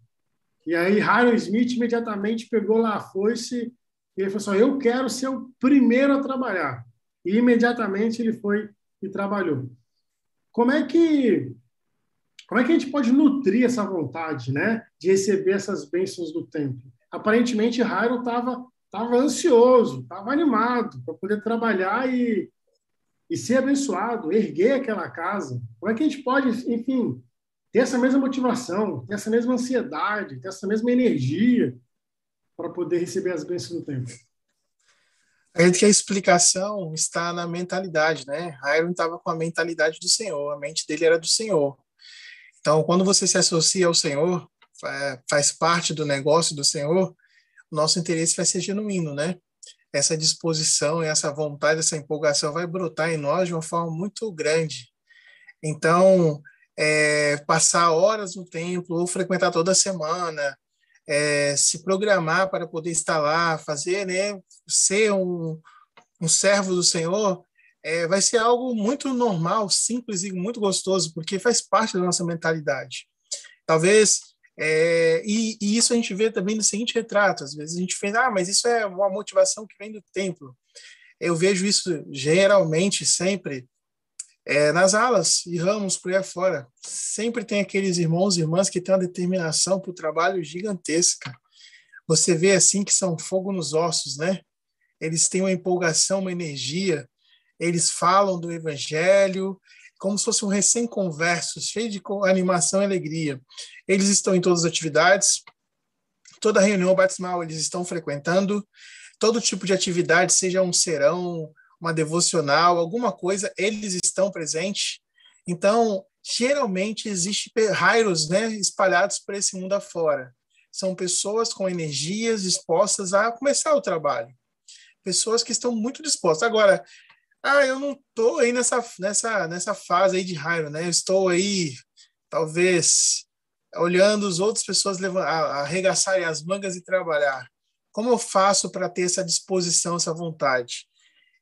E aí, Hiram Smith imediatamente pegou lá a foice e ele falou assim: Eu quero ser o primeiro a trabalhar. E imediatamente ele foi e trabalhou. Como é que como é que a gente pode nutrir essa vontade, né, de receber essas bênçãos do templo? Aparentemente, Hiram estava tava ansioso, estava animado para poder trabalhar e, e ser abençoado, erguer aquela casa. Como é que a gente pode, enfim, ter essa mesma motivação, ter essa mesma ansiedade, ter essa mesma energia para poder receber as bênçãos do tempo? Acredito que a explicação está na mentalidade, né? Hiram estava com a mentalidade do Senhor, a mente dele era do Senhor. Então, quando você se associa ao Senhor, faz parte do negócio do Senhor, nosso interesse vai ser genuíno, né? essa disposição, essa vontade, essa empolgação vai brotar em nós de uma forma muito grande. Então, é, passar horas no templo ou frequentar toda semana, é, se programar para poder estar lá, fazer, né, ser um, um servo do Senhor, é, vai ser algo muito normal, simples e muito gostoso, porque faz parte da nossa mentalidade. Talvez é, e, e, isso a gente vê também no seguinte retrato: às vezes a gente pensa, ah, mas isso é uma motivação que vem do templo. Eu vejo isso geralmente, sempre, é, nas alas e ramos por aí afora. Sempre tem aqueles irmãos e irmãs que têm uma determinação para o trabalho gigantesca. Você vê assim que são fogo nos ossos, né? Eles têm uma empolgação, uma energia, eles falam do evangelho, como se fosse um recém-converso, cheio de animação e alegria. Eles estão em todas as atividades, toda reunião batismal eles estão frequentando, todo tipo de atividade, seja um serão, uma devocional, alguma coisa, eles estão presentes. Então, geralmente existe raios né, espalhados por esse mundo afora. São pessoas com energias dispostas a começar o trabalho. Pessoas que estão muito dispostas. Agora, ah, eu não estou aí nessa, nessa, nessa fase aí de raiva, né? Eu estou aí, talvez, olhando as outras pessoas arregaçarem as mangas e trabalhar. Como eu faço para ter essa disposição, essa vontade?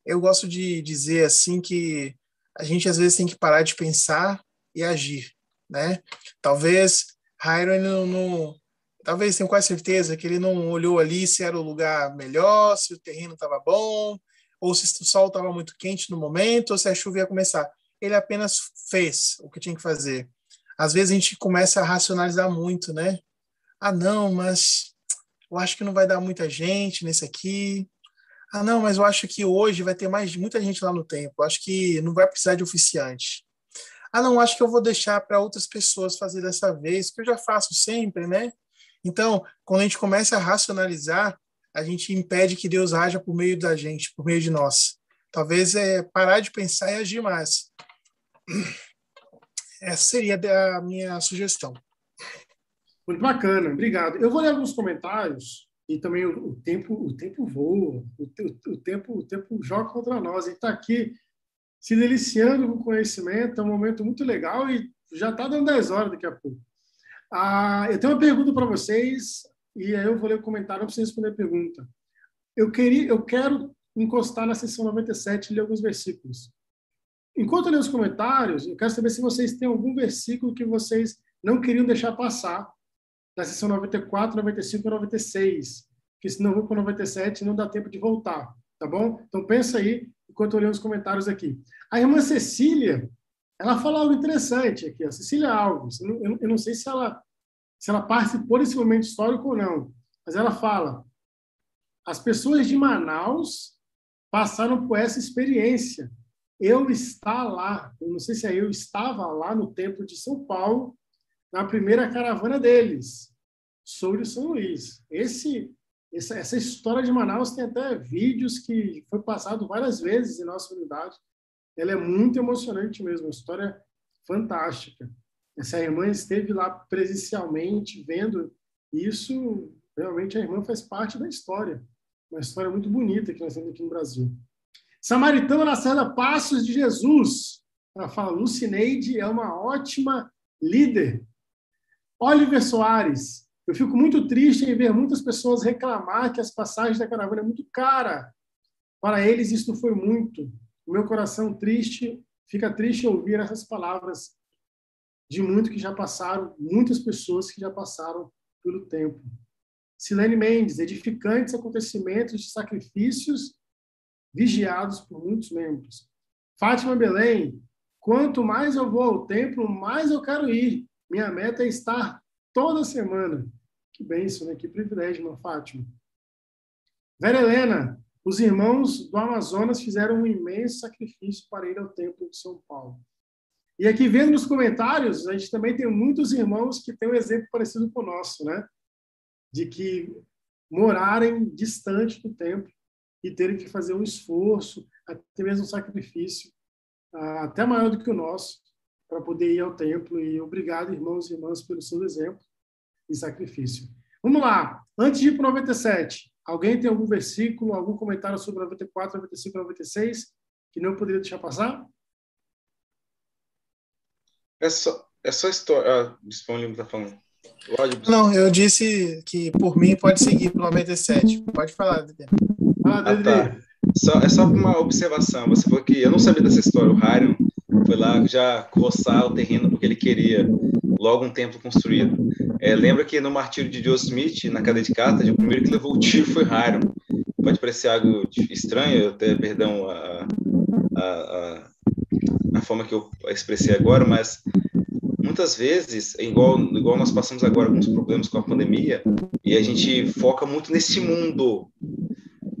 Eu gosto de dizer assim que a gente às vezes tem que parar de pensar e agir, né? Talvez Hiram não, não, talvez tenho quase certeza que ele não olhou ali se era o lugar melhor, se o terreno estava bom, ou se o sol estava muito quente no momento, ou se a chuva ia começar. Ele apenas fez o que tinha que fazer. Às vezes a gente começa a racionalizar muito, né? Ah, não, mas eu acho que não vai dar muita gente nesse aqui. Ah, não, mas eu acho que hoje vai ter mais muita gente lá no tempo. Eu acho que não vai precisar de oficiante. Ah, não, acho que eu vou deixar para outras pessoas fazer dessa vez, que eu já faço sempre, né? Então, quando a gente começa a racionalizar, a gente impede que Deus haja por meio da gente, por meio de nós. Talvez é parar de pensar e agir mais. Essa seria a minha sugestão. Muito bacana, obrigado. Eu vou ler alguns comentários e também o, o tempo o tempo voa, o, o, tempo o tempo joga contra nós. Gente está aqui se deliciando com o conhecimento, é um momento muito legal e já está dando 10 horas daqui a pouco. Ah, eu tenho uma pergunta para vocês e aí eu vou ler o comentário, não precisa responder a pergunta. Eu, queria, eu quero encostar na sessão 97 e ler alguns versículos. Enquanto eu leio os comentários, eu quero saber se vocês têm algum versículo que vocês não queriam deixar passar na sessão 94, 95 e 96, que senão eu vou para 97 e não dá tempo de voltar, tá bom? Então pensa aí enquanto eu leio os comentários aqui. A irmã Cecília, ela fala algo interessante aqui, a Cecília Alves. Eu eu não sei se ela, se ela participou desse momento histórico ou não, mas ela fala: as pessoas de Manaus passaram por essa experiência. Eu estava lá, eu não sei se é eu estava lá no templo de São Paulo, na primeira caravana deles, sobre São Luís. Esse, essa, essa história de Manaus tem até vídeos que foi passado várias vezes em nossa unidade ela é muito emocionante mesmo, uma história fantástica. Essa irmã esteve lá presencialmente vendo isso, realmente a irmã faz parte da história. Uma história muito bonita que nós temos aqui no Brasil. Samaritana na Serra Passos de Jesus. Ela fala, Lucineide é uma ótima líder. Oliver Soares, eu fico muito triste em ver muitas pessoas reclamar que as passagens da caravana é muito cara. Para eles, isso foi muito. O meu coração triste, fica triste ouvir essas palavras de muito que já passaram, muitas pessoas que já passaram pelo tempo. Silene Mendes, edificantes acontecimentos de sacrifícios vigiados por muitos membros. Fátima Belém, quanto mais eu vou ao templo, mais eu quero ir. Minha meta é estar toda semana. Que bênção, né? Que privilégio, meu Fátima. Vera Helena, os irmãos do Amazonas fizeram um imenso sacrifício para ir ao Templo de São Paulo. E aqui, vendo nos comentários, a gente também tem muitos irmãos que têm um exemplo parecido com o nosso, né? De que morarem distante do templo e terem que fazer um esforço, até mesmo um sacrifício, até maior do que o nosso, para poder ir ao templo. E obrigado, irmãos e irmãs, pelo seu exemplo e sacrifício. Vamos lá. Antes de ir para o 97, Alguém tem algum versículo, algum comentário sobre 94, 95, 96 que não poderia deixar passar? É só, é só história. Ah, Dispone está falando. Pode, não, eu disse que por mim pode seguir para o 97. Pode falar, Dede. Ah, ah, tá. Só, é só uma observação. Você falou que eu não sabia dessa história. O Harion foi lá já roçar o terreno porque ele queria logo um templo construído. É, lembra que no martírio de Joe Smith, na cadeia de Carthage, o primeiro que levou o tiro foi Hiram. Pode parecer algo estranho, até, perdão, a, a, a, a forma que eu expressei agora, mas muitas vezes, igual, igual nós passamos agora alguns problemas com a pandemia, e a gente foca muito nesse mundo.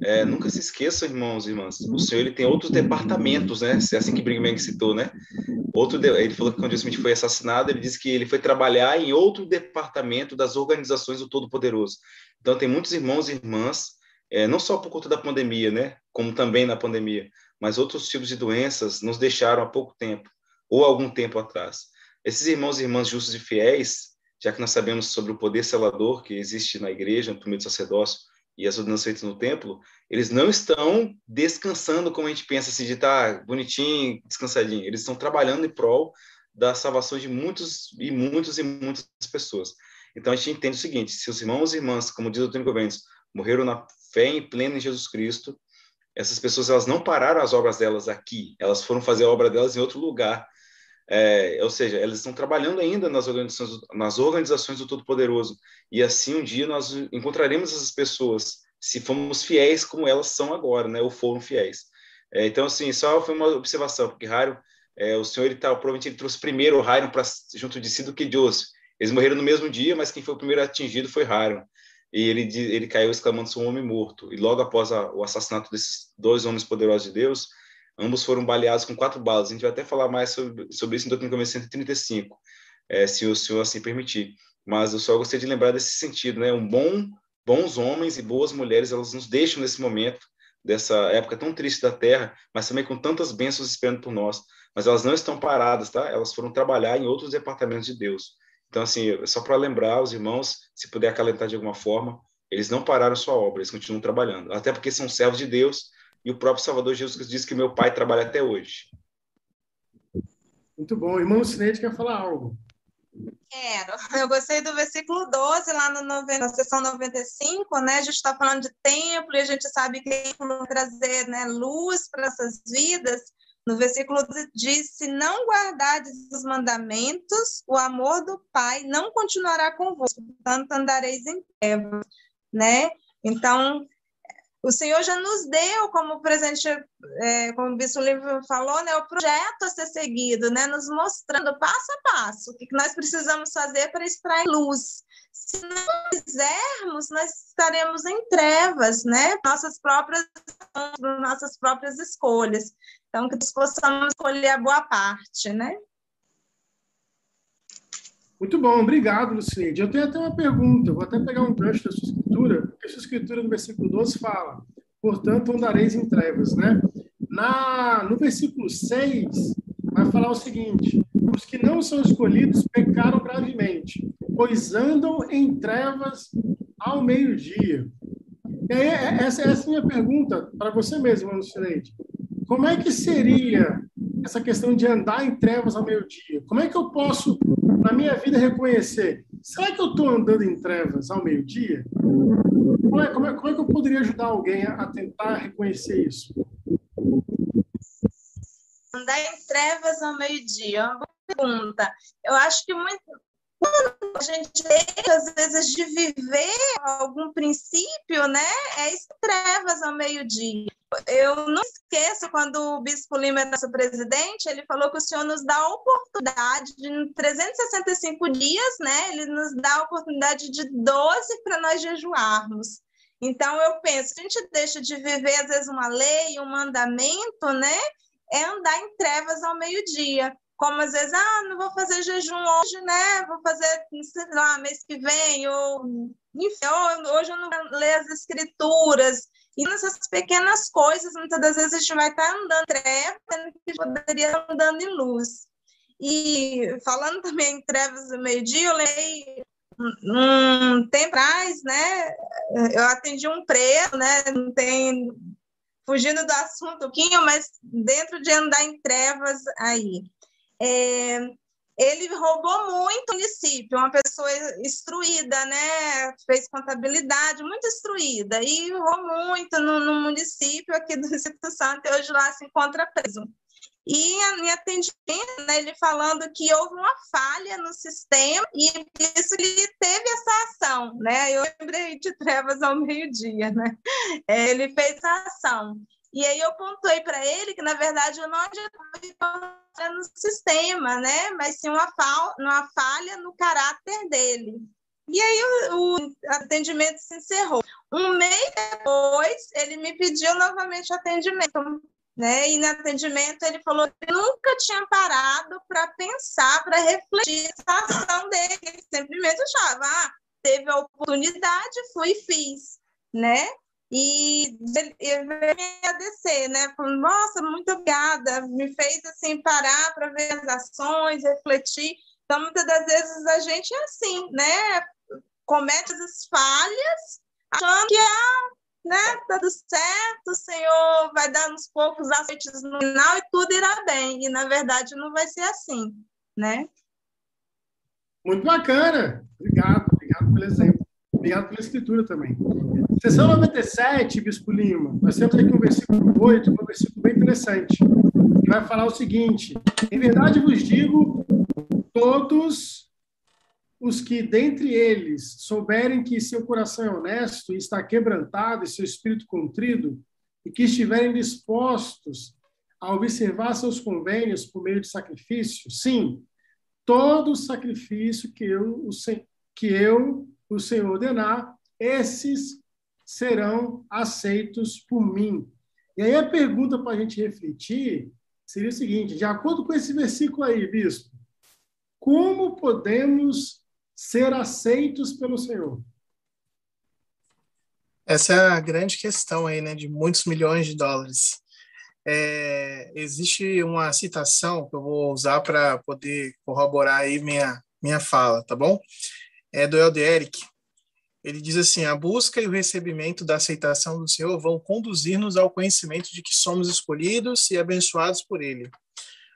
É, nunca se esqueçam, irmãos e irmãs, o Senhor ele tem outros departamentos, né? É assim que Brigham citou, né? Outro, ele falou que quando Smith foi assassinado, ele disse que ele foi trabalhar em outro departamento das organizações do Todo-Poderoso. Então, tem muitos irmãos e irmãs, é, não só por conta da pandemia, né, como também na pandemia, mas outros tipos de doenças nos deixaram há pouco tempo, ou algum tempo atrás. Esses irmãos e irmãs justos e fiéis, já que nós sabemos sobre o poder selador que existe na igreja, no do sacerdócio, e as ordenanças feitas no templo, eles não estão descansando como a gente pensa, assim, de estar tá bonitinho, descansadinho. Eles estão trabalhando em prol da salvação de muitos e muitos e muitas pessoas. Então a gente entende o seguinte: se os irmãos e irmãs, como diz o Antônio Governos, morreram na fé em pleno em Jesus Cristo, essas pessoas elas não pararam as obras delas aqui, elas foram fazer a obra delas em outro lugar. É, ou seja, elas estão trabalhando ainda nas organizações, nas organizações do Todo-Poderoso. E assim um dia nós encontraremos essas pessoas, se formos fiéis como elas são agora, né? ou foram fiéis. É, então, assim, só foi uma observação, porque Rairo, é, o senhor ele tá, provavelmente ele trouxe primeiro o para junto de si do que Joseph. Eles morreram no mesmo dia, mas quem foi o primeiro atingido foi Rairo. E ele, ele caiu exclamando: sou um homem morto. E logo após a, o assassinato desses dois homens poderosos de Deus, Ambos foram baleados com quatro balas. A gente vai até falar mais sobre, sobre isso em Doutrina Convenção 135, é, se o senhor assim permitir. mas eu só gostaria de lembrar desse sentido, né? Um bom, bons homens e boas mulheres, elas nos deixam nesse momento dessa época tão triste da Terra, mas também com tantas bênçãos esperando por nós. Mas elas não estão paradas, tá? Elas foram trabalhar em outros departamentos de Deus. Então, assim, só para lembrar os irmãos, se puder acalentar de alguma forma, eles não pararam sua obra, eles continuam trabalhando. Até porque são servos de Deus e o próprio Salvador Jesus Cristo diz que meu pai trabalha até hoje. Muito bom. Irmão Cinete quer falar algo. Quero. Eu gostei do versículo 12, lá no, na sessão 95, né? A gente está falando de templo e a gente sabe que templo trazer né, luz para essas vidas. No versículo diz: Se não guardardes os mandamentos, o amor do Pai não continuará convosco, portanto andareis em trevas, né? Então, o Senhor já nos deu como presente, é, como o Bispo Livro falou, né, o projeto a ser seguido, né, nos mostrando passo a passo o que nós precisamos fazer para extrair luz. Se não fizermos, nós estaremos em trevas, né, nossas próprias, nossas próprias escolhas. Então, que nós possamos escolher a boa parte, né? Muito bom, obrigado, Lucineide. Eu tenho até uma pergunta, vou até pegar um gancho da sua escritura, porque a sua escritura no versículo 12 fala, portanto andareis em trevas, né? Na, no versículo 6, vai falar o seguinte, os que não são escolhidos pecaram gravemente, pois andam em trevas ao meio-dia. É, essa, essa é a minha pergunta para você mesmo, Lucineide. Como é que seria essa questão de andar em trevas ao meio-dia? Como é que eu posso na minha vida reconhecer, será que eu estou andando em trevas ao meio-dia? Como é, como, é, como é, que eu poderia ajudar alguém a, tentar reconhecer isso? Andar em trevas ao meio-dia, é uma boa pergunta. Eu acho que muito, a gente deixa, às vezes, de viver algum princípio, né? É isso, trevas ao meio-dia. Eu não esqueço quando o Bispo Lima era nosso presidente, ele falou que o Senhor nos dá a oportunidade de 365 dias, né? Ele nos dá a oportunidade de 12 para nós jejuarmos. Então, eu penso, a gente deixa de viver, às vezes, uma lei, um mandamento, né? É andar em trevas ao meio-dia como às vezes, ah, não vou fazer jejum hoje, né? Vou fazer, sei lá, mês que vem, ou enfim, hoje eu não vou ler as escrituras. E nessas pequenas coisas, muitas das vezes a gente vai estar andando em trevas, que poderia estar andando em luz. E falando também em trevas do meio-dia, eu leio um tempo atrás, né? Eu atendi um preto, né? Não tem fugindo do assunto um pouquinho, mas dentro de andar em trevas aí. É, ele roubou muito o município, uma pessoa instruída, né? Fez contabilidade, muito instruída, e roubou muito no, no município aqui do Espírito Santo, e hoje lá se encontra preso. E em atendimento, né, ele falando que houve uma falha no sistema e por isso ele teve essa ação, né? Eu lembrei de trevas ao meio-dia, né? É, ele fez a ação. E aí eu pontuei para ele que, na verdade, eu não adiantava no sistema, né? Mas sim uma, fal uma falha no caráter dele. E aí o, o, atendimento se encerrou. Um mês depois, ele me pediu novamente atendimento. Né? E no atendimento ele falou que nunca tinha parado para pensar, para refletir a ação dele. Ele simplesmente achava, ah, teve a oportunidade, fui e fiz, né? E veio me agradecer, né? Falando, nossa, muito obrigada, me fez assim parar para ver as ações, refletir. Então, muitas das vezes a gente é assim, né? Comete as falhas, achando que ah, né, tá tudo certo, o Senhor vai dar uns poucos aceites no final e tudo irá bem. E na verdade não vai ser assim, né? Muito bacana. Obrigado, obrigado pelo exemplo. Obrigado pela escritura também. Sessão 97, Bispo Lima, nós temos aqui um versículo 8, um versículo bem interessante, que vai falar o seguinte: Em verdade vos digo, todos os que dentre eles souberem que seu coração é honesto e está quebrantado e seu espírito contrido, e que estiverem dispostos a observar seus convênios por meio de sacrifício, sim, todo sacrifício que eu, que eu o Senhor ordenar, esses serão aceitos por mim. E aí a pergunta para a gente refletir seria o seguinte: de acordo com esse versículo aí, bispo, como podemos ser aceitos pelo Senhor? Essa é a grande questão aí, né, de muitos milhões de dólares. É, existe uma citação que eu vou usar para poder corroborar aí minha, minha fala, tá bom? É do Elde Eric. Ele diz assim: a busca e o recebimento da aceitação do Senhor vão conduzir-nos ao conhecimento de que somos escolhidos e abençoados por Ele.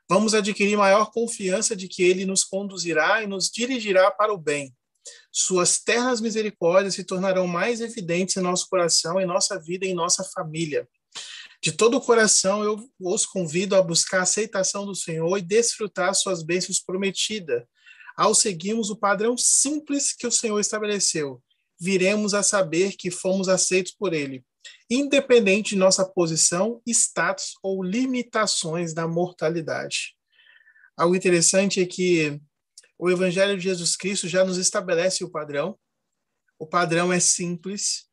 Vamos adquirir maior confiança de que Ele nos conduzirá e nos dirigirá para o bem. Suas ternas misericórdias se tornarão mais evidentes em nosso coração, em nossa vida em nossa família. De todo o coração, eu os convido a buscar a aceitação do Senhor e desfrutar suas bênçãos prometidas. Ao seguirmos o padrão simples que o Senhor estabeleceu, viremos a saber que fomos aceitos por Ele, independente de nossa posição, status ou limitações da mortalidade. Algo interessante é que o Evangelho de Jesus Cristo já nos estabelece o padrão. O padrão é simples,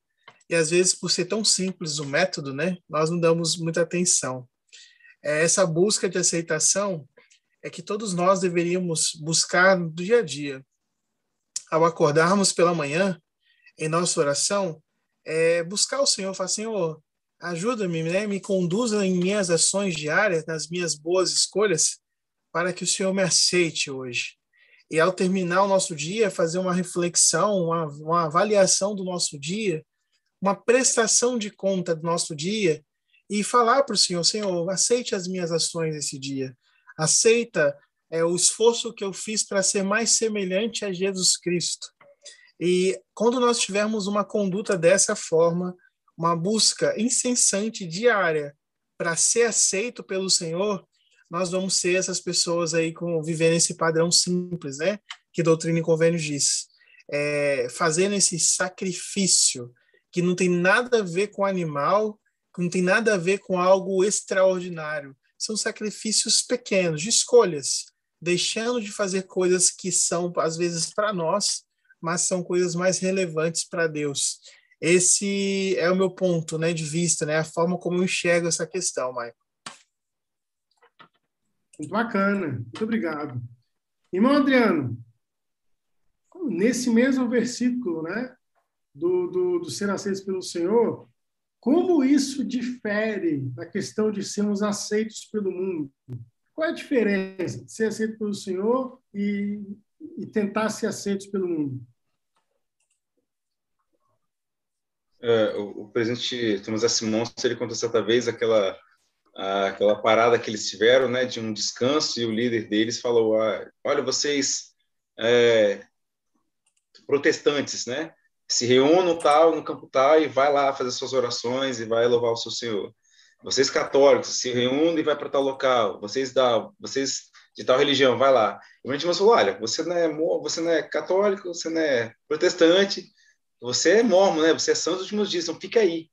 e às vezes, por ser tão simples o método, né, nós não damos muita atenção. É essa busca de aceitação é que todos nós deveríamos buscar no dia a dia. Ao acordarmos pela manhã, em nossa oração, é buscar o Senhor, falar, Senhor, ajuda-me, né, me conduza em minhas ações diárias, nas minhas boas escolhas, para que o Senhor me aceite hoje. E ao terminar o nosso dia, fazer uma reflexão, uma, uma avaliação do nosso dia, uma prestação de conta do nosso dia e falar para o Senhor, Senhor, aceite as minhas ações esse dia, aceita é, o esforço que eu fiz para ser mais semelhante a Jesus Cristo. E quando nós tivermos uma conduta dessa forma, uma busca incessante diária para ser aceito pelo Senhor, nós vamos ser essas pessoas aí com vivendo esse padrão simples, né? Que doutrina e convênio diz, é, fazendo esse sacrifício que não tem nada a ver com animal, que não tem nada a ver com algo extraordinário. São sacrifícios pequenos, de escolhas, deixando de fazer coisas que são, às vezes, para nós, mas são coisas mais relevantes para Deus. Esse é o meu ponto né, de vista, né, a forma como eu enxergo essa questão, Michael. Muito bacana, muito obrigado. Irmão Adriano, nesse mesmo versículo, né, do, do, do ser aceitos pelo Senhor, como isso difere da questão de sermos aceitos pelo mundo? Qual é a diferença de ser aceito pelo Senhor e, e tentar ser aceitos pelo mundo? É, o, o, presidente Thomas S. Monson, ele contou certa vez aquela aquela parada que eles tiveram, né, de um descanso, e o líder deles falou: ah, olha, vocês é, protestantes, né, se reúnam tal no campo tal e vai lá fazer suas orações e vai louvar o seu Senhor. Vocês católicos se reúnem e vai para tal local. Vocês da, vocês de tal religião, vai lá. E o Monson falou: olha, você não é você não é católico, você não é protestante, você é mormon, né? Você é santo dos últimos dias, então fica aí.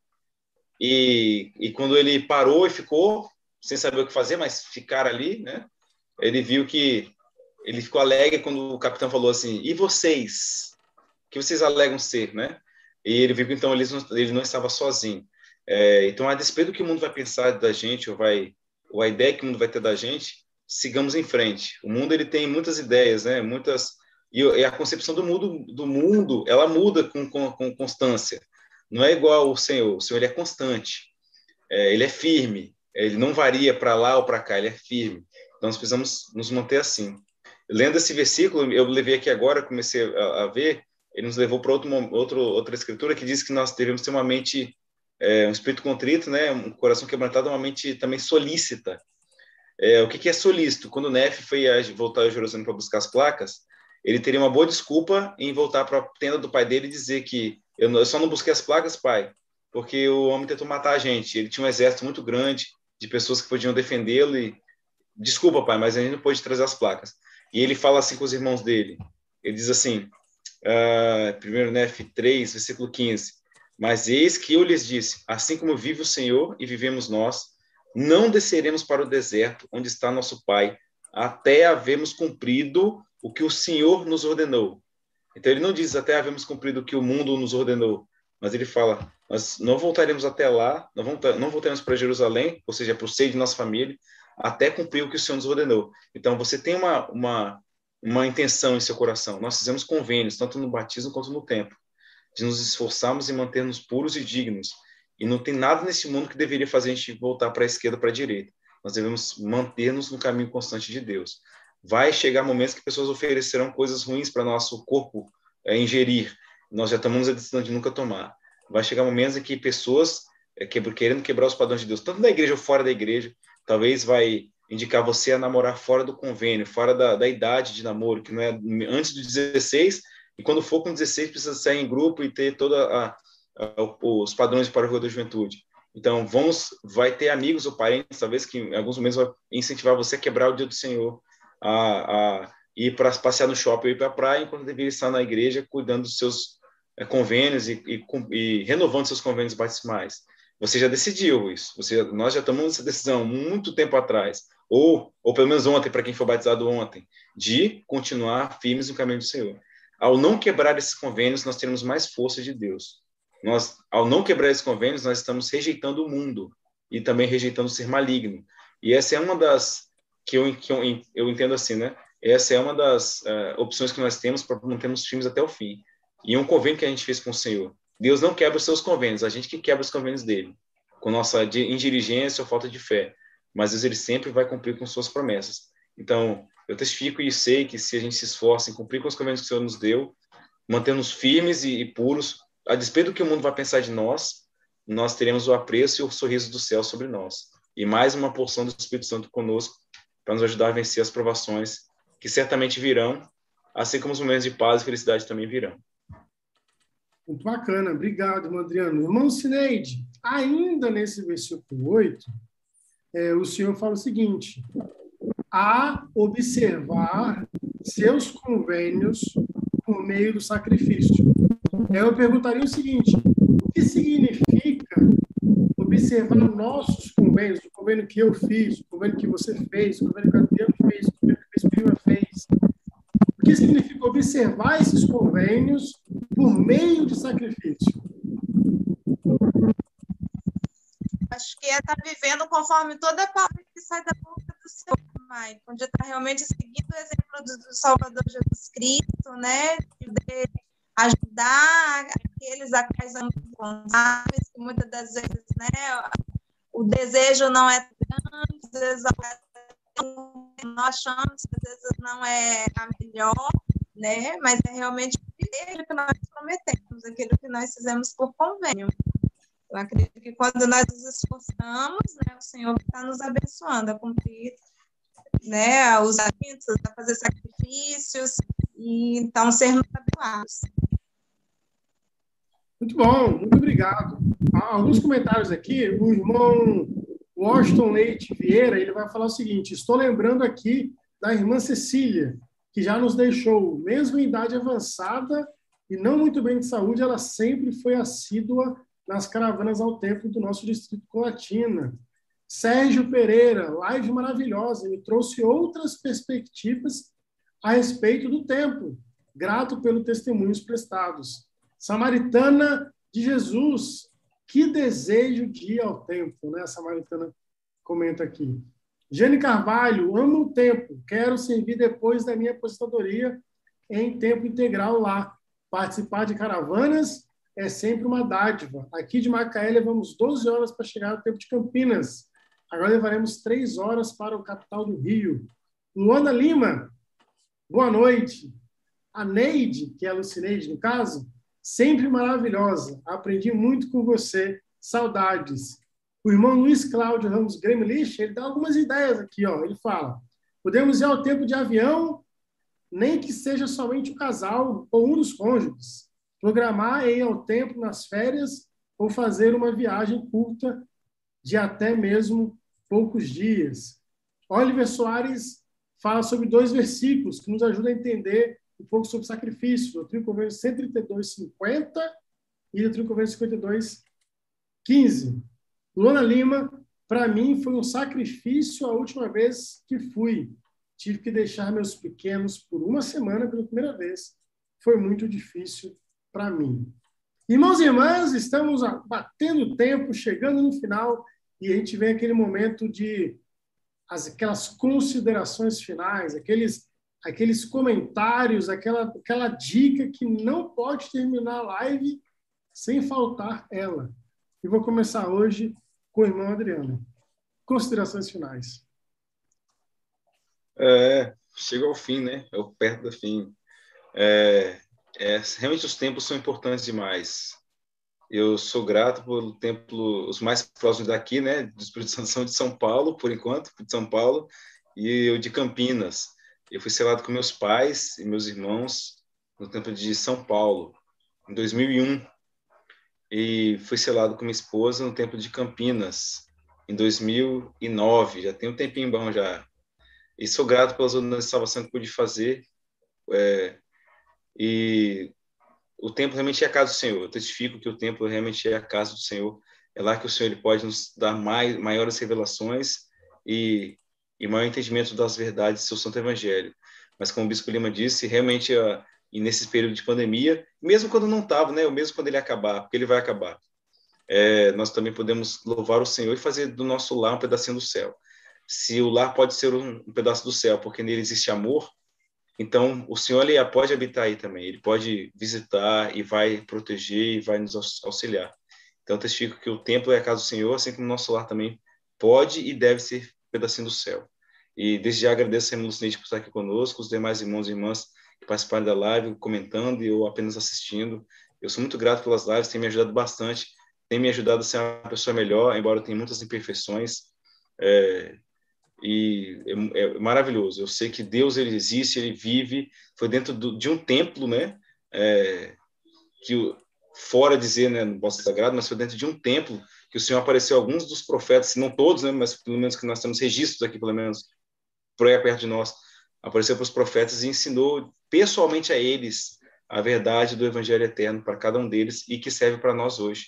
E, e quando ele parou e ficou, sem saber o que fazer, mas ficar ali, né? Ele viu que ele ficou alegre quando o capitão falou assim: "E vocês? Que vocês alegam ser, né?" E ele viu que então ele não, ele não estava sozinho. É, então, a despeito do que o mundo vai pensar da gente ou vai ou a ideia que o mundo vai ter da gente, sigamos em frente. O mundo ele tem muitas ideias, né? Muitas e, e a concepção do mundo do mundo ela muda com, com, com constância não é igual o Senhor. O Senhor ele é constante, é, ele é firme, ele não varia para lá ou para cá, ele é firme. Então nós precisamos nos manter assim. Lendo esse versículo, eu levei aqui agora, comecei a, a ver, ele nos levou para outro, outro, outra escritura que diz que nós devemos ter uma mente, é, um espírito contrito, né, um coração quebrantado, uma mente também solícita. É, o que, que é solícito? Quando Nef foi a, voltar a Jerusalém para buscar as placas, ele teria uma boa desculpa em voltar para a tenda do pai dele e dizer que eu, eu só não busquei as placas, pai, porque o homem tentou matar a gente. Ele tinha um exército muito grande de pessoas que podiam defendê-lo e desculpa, pai, mas a gente não pôde trazer as placas. E ele fala assim com os irmãos dele. Ele diz assim, uh, primeiro Nef 3, versículo 15. Mas eis que eu lhes disse, assim como vive o Senhor e vivemos nós, não desceremos para o deserto onde está nosso pai, até havermos cumprido o que o Senhor nos ordenou. Então ele não diz até havemos cumprido o que o mundo nos ordenou, mas ele fala: nós não voltaremos até lá, não, não voltaremos para Jerusalém, ou seja, para o seio de nossa família, até cumprir o que o Senhor nos ordenou. Então você tem uma, uma, uma intenção em seu coração. Nós fizemos convênios, tanto no batismo quanto no tempo, de nos esforçarmos em manter-nos puros e dignos. E não tem nada nesse mundo que deveria fazer a gente voltar para a esquerda ou para a direita. Nós devemos manter-nos no caminho constante de Deus. Vai chegar momentos que pessoas oferecerão coisas ruins para nosso corpo é, ingerir. Nós já tomamos a decisão de nunca tomar. Vai chegar momentos em que pessoas é, querendo quebrar os padrões de Deus, tanto da igreja ou fora da igreja, talvez vai indicar você a namorar fora do convênio, fora da, da idade de namoro, que não é antes dos 16, e quando for com 16 precisa sair em grupo e ter toda a, a, os padrões para o da juventude. Então, vamos, vai ter amigos ou parentes, talvez que em alguns momentos vai incentivar você a quebrar o dia do Senhor, a, a ir para passear no shopping, ir para a praia, enquanto deveria estar na igreja cuidando dos seus é, convênios e, e, e, renovando seus convênios batismais. Você já decidiu isso. Você, nós já tomamos essa decisão muito tempo atrás ou, ou pelo menos ontem, para quem foi batizado ontem, de continuar firmes no caminho do Senhor. Ao não quebrar esses convênios, nós teremos mais força de Deus. Nós, ao não quebrar esses convênios, nós estamos rejeitando o mundo e também rejeitando ser maligno. E essa é uma das que eu, que eu, eu entendo assim, né? Essa é uma das uh, opções que nós temos para mantermos firmes até o fim. E um convênio que a gente fez com o Senhor. Deus não quebra os seus convênios, a gente que quebra os convênios dele, com nossa indirigência ou falta de fé mas Deus ele sempre vai cumprir com suas promessas. Então, eu testifico e sei que se a gente se esforça em cumprir com os convênios que o Senhor nos deu, mantendo-nos firmes e, e, puros, a despeito do que o mundo vai pensar de nós, nós teremos o apreço e o sorriso do céu sobre nós. E mais uma porção do Espírito Santo conosco para nos ajudar a vencer as provações que certamente virão, assim como os momentos de paz e felicidade também virão. Muito bacana, obrigado, Adriano. Irmão Sineide, ainda nesse versículo 8, é, o senhor fala o seguinte: a observar seus convênios por meio do sacrifício. Eu perguntaria o seguinte: o que significa observar nossos convênios, o convênio que eu fiz, o convênio que você fez, o convênio que a Adriano fez, o convênio que a prima fez? O que significa observar esses convênios por meio de sacrifício? Acho que é estar tá vivendo conforme toda palavra que sai da boca do Senhor, Mãe, onde está realmente seguindo o exemplo do, Salvador Jesus Cristo, né? De ajudar aqueles a quais responsáveis, que muitas das vezes, né, o desejo não é grande, às vezes nós achamos que às vezes não é a melhor, né? Mas é realmente aquilo que nós prometemos, aquilo que nós fizemos por convênio. Eu acredito que quando nós nos esforçamos, né, o Senhor está nos abençoando a cumprir né, os aventos, a fazer sacrifícios, e então sermos abençoados. Muito bom, muito obrigado. Alguns comentários aqui. O irmão Washington Leite Vieira ele vai falar o seguinte: estou lembrando aqui da irmã Cecília, que já nos deixou, mesmo em idade avançada e não muito bem de saúde, ela sempre foi assídua nas caravanas ao templo do nosso distrito Colatina. Sérgio Pereira, live maravilhosa, me trouxe outras perspectivas a respeito do templo. Grato pelo testemunhos prestados. Samaritana de Jesus, que desejo de ir ao templo, né? A Samaritana comenta aqui. Jane Carvalho, amo o templo, quero servir depois da minha aposentadoria em tempo integral lá, participar de caravanas é sempre uma dádiva. Aqui de Macaé levamos 12 horas para chegar ao tempo de Campinas. Agora levaremos 3 horas para o capital do Rio. Luana Lima, boa noite. A Neide, que é a Lucineide no caso, sempre maravilhosa. Aprendi muito com você. Saudades. O irmão Luiz Cláudio Ramos Gremlich, ele dá algumas ideias aqui. Ó. Ele fala, podemos ir ao tempo de avião, nem que seja somente o casal ou um dos cônjuges programar ir ao tempo nas férias ou fazer uma viagem curta de até mesmo poucos dias. Oliver Soares fala sobre dois versículos que nos ajudam a entender um pouco sobre sacrifício. Doutrina Convênio 132, 50 e Doutrina Convênio 52, 15. Luana Lima, para mim, foi um sacrifício a última vez que fui. Tive que deixar meus pequenos por uma semana pela primeira vez. Foi muito difícil para mim. Irmãos e irmãs, estamos batendo tempo, chegando no final, e a gente vem aquele momento de as, aquelas considerações finais, aqueles aqueles comentários, aquela, aquela dica que não pode terminar a live sem faltar ela. E vou começar hoje com o irmão Adriano. Considerações finais. É, chega ao fim, né? É o perto do fim. É, é, realmente os tempos são importantes demais. Eu sou grato pelo templo, os mais próximos daqui, né? Do Espírito Santo são de São Paulo, por enquanto, de São Paulo, e eu de Campinas. Eu fui selado com meus pais e meus irmãos no templo de São Paulo, em 2001. E fui selado com minha esposa no templo de Campinas, em 2009. Já tem um tempinho bom já. E sou grato pelas ordenanças de salvação que pude fazer. É, e o templo realmente é a casa do Senhor. Eu testifico que o templo realmente é a casa do Senhor. É lá que o Senhor ele pode nos dar mais, maiores revelações e, e maior entendimento das verdades do seu Santo Evangelho. Mas como o Bispo Lima disse, realmente, uh, e nesse período de pandemia, mesmo quando não estava, né, ou mesmo quando ele acabar, porque ele vai acabar, é, nós também podemos louvar o Senhor e fazer do nosso lar um pedacinho do céu. Se o lar pode ser um pedaço do céu, porque nele existe amor, então, o Senhor ele pode habitar aí também, ele pode visitar e vai proteger e vai nos auxiliar. Então, testifico que o templo é a casa do Senhor, assim como o nosso lar também pode e deve ser um pedacinho do céu. E desde já agradeço a irmã Lucinete por estar aqui conosco, os demais irmãos e irmãs que participaram da live, comentando e ou apenas assistindo. Eu sou muito grato pelas lives, tem me ajudado bastante, tem me ajudado a ser uma pessoa melhor, embora eu tenha muitas imperfeições. É, e é, é, maravilhoso. Eu sei que Deus ele existe, ele vive, foi dentro do, de um templo, né? É, que fora dizer, né, no Bosque Sagrado, mas foi dentro de um templo que o Senhor apareceu alguns dos profetas, não todos, né, mas pelo menos que nós temos registros aqui, pelo menos por aí perto de nós, apareceu para os profetas e ensinou pessoalmente a eles a verdade do Evangelho eterno para cada um deles e que serve para nós hoje.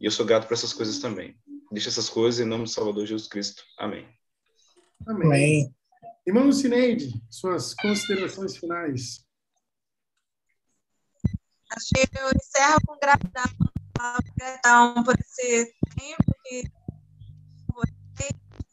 E eu sou grato por essas coisas também. Deixa essas coisas em nome do Salvador Jesus Cristo. Amém. Amém. Amém. Irmão Lucineide, suas considerações finais. Acho que eu encerro com gratidão, gratidão por esse tempo que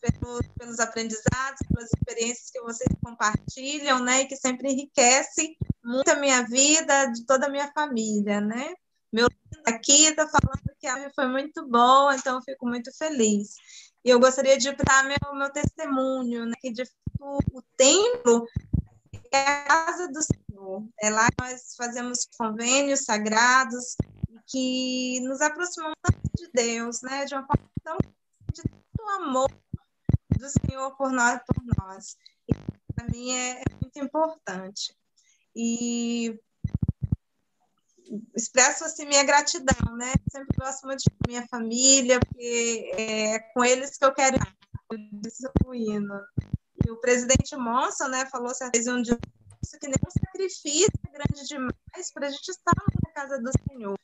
pelos, pelos aprendizados, pelas experiências que vocês compartilham, né, e que sempre enriquece muito a minha vida, de toda a minha família, né. Meu aqui está falando que a foi muito boa, então eu fico muito feliz. E eu gostaria de dar meu, meu testemunho, né, que de o templo é a casa do Senhor. É lá que nós fazemos convênios sagrados que nos aproximam tanto de Deus, né, de uma forma tão de tanto amor do Senhor por nós, por nós. Para mim é, é muito importante. E expresso assim minha gratidão, né? Sempre muito de minha família, porque é com eles que eu quero ir E o presidente Monson, né, falou certa vez um dia que nenhum sacrifício é grande demais para a gente estar na casa do Senhor.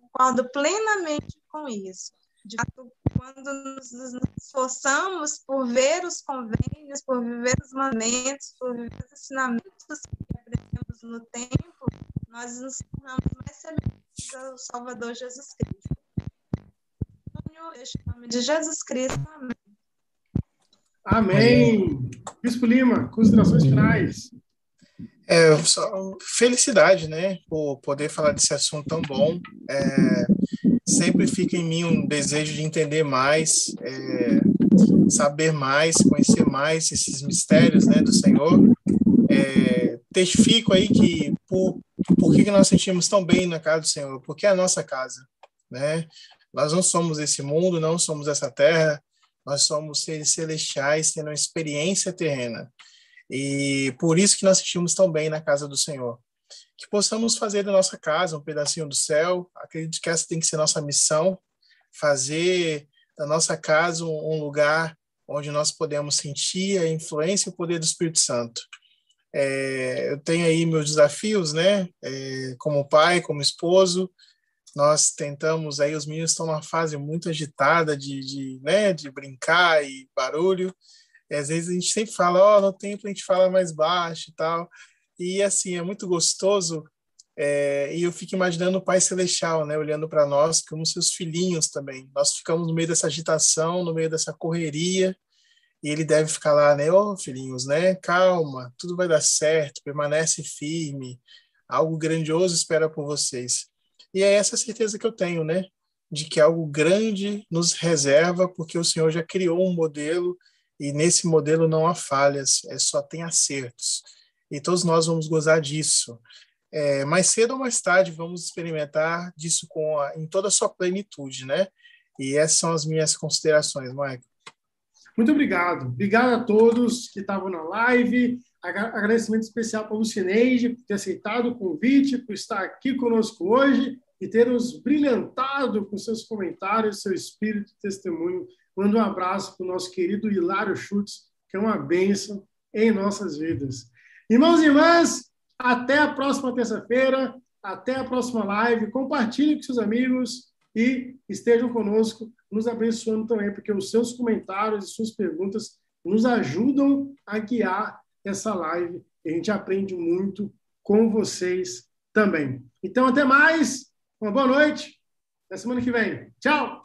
Concordo plenamente com isso. De fato, quando nos, esforçamos por ver os convênios, por viver os mandamentos, por viver os ensinamentos que aprendemos no tempo, nós nos tornamos mais semelhantes ao Salvador Jesus Cristo. Em nome de Jesus Cristo, amém. Amém. Bispo Lima, considerações finais. É, só, felicidade, né, por poder falar desse assunto tão bom. É, sempre fica em mim um desejo de entender mais, é, saber mais, conhecer mais esses mistérios, né, do Senhor. É, testifico aí que por por que, nós sentimos tão bem na casa do Senhor? Porque é a nossa casa, né? Nós não somos esse mundo, não somos essa terra, nós somos seres celestiais tendo uma experiência terrena. E por isso que nós sentimos tão bem na casa do Senhor. Que possamos fazer da nossa casa um pedacinho do céu. Acredito que essa tem que ser nossa missão, fazer da nossa casa um lugar onde nós podemos sentir a influência e o poder do Espírito Santo. É, eu tenho aí meus desafios, né? É, como pai, como esposo, nós tentamos aí os meninos estão numa fase muito agitada de, de, né, de brincar e barulho. E às vezes a gente sempre fala, ó, oh, no tempo a gente fala mais baixo e tal. E assim é muito gostoso. É, e eu fico imaginando o Pai Celestial, né, olhando para nós como seus filhinhos também. Nós ficamos no meio dessa agitação, no meio dessa correria, e ele deve ficar lá, né? Ô, oh, filhinhos, né? Calma, tudo vai dar certo, permanece firme, algo grandioso espera por vocês. E é essa certeza que eu tenho, né? De que algo grande nos reserva, porque o Senhor já criou um modelo e nesse modelo não há falhas, é só tem acertos. E todos nós vamos gozar disso. É, mais cedo ou mais tarde vamos experimentar disso com a, em toda a sua plenitude, né? E essas são as minhas considerações, Michael. Muito obrigado. Obrigado a todos que estavam na live. Agradecimento especial para o Lucineide por ter aceitado o convite, por estar aqui conosco hoje e ter nos brilhantado com seus comentários, seu espírito e testemunho. Mando um abraço para o nosso querido Hilário Schutz, que é uma bênção em nossas vidas. Irmãos e irmãs, até a próxima terça-feira, até a próxima live. Compartilhe com seus amigos e estejam conosco, nos abençoando também, porque os seus comentários e suas perguntas nos ajudam a guiar essa live. A gente aprende muito com vocês também. Então, até mais, uma boa noite, até semana que vem. Tchau!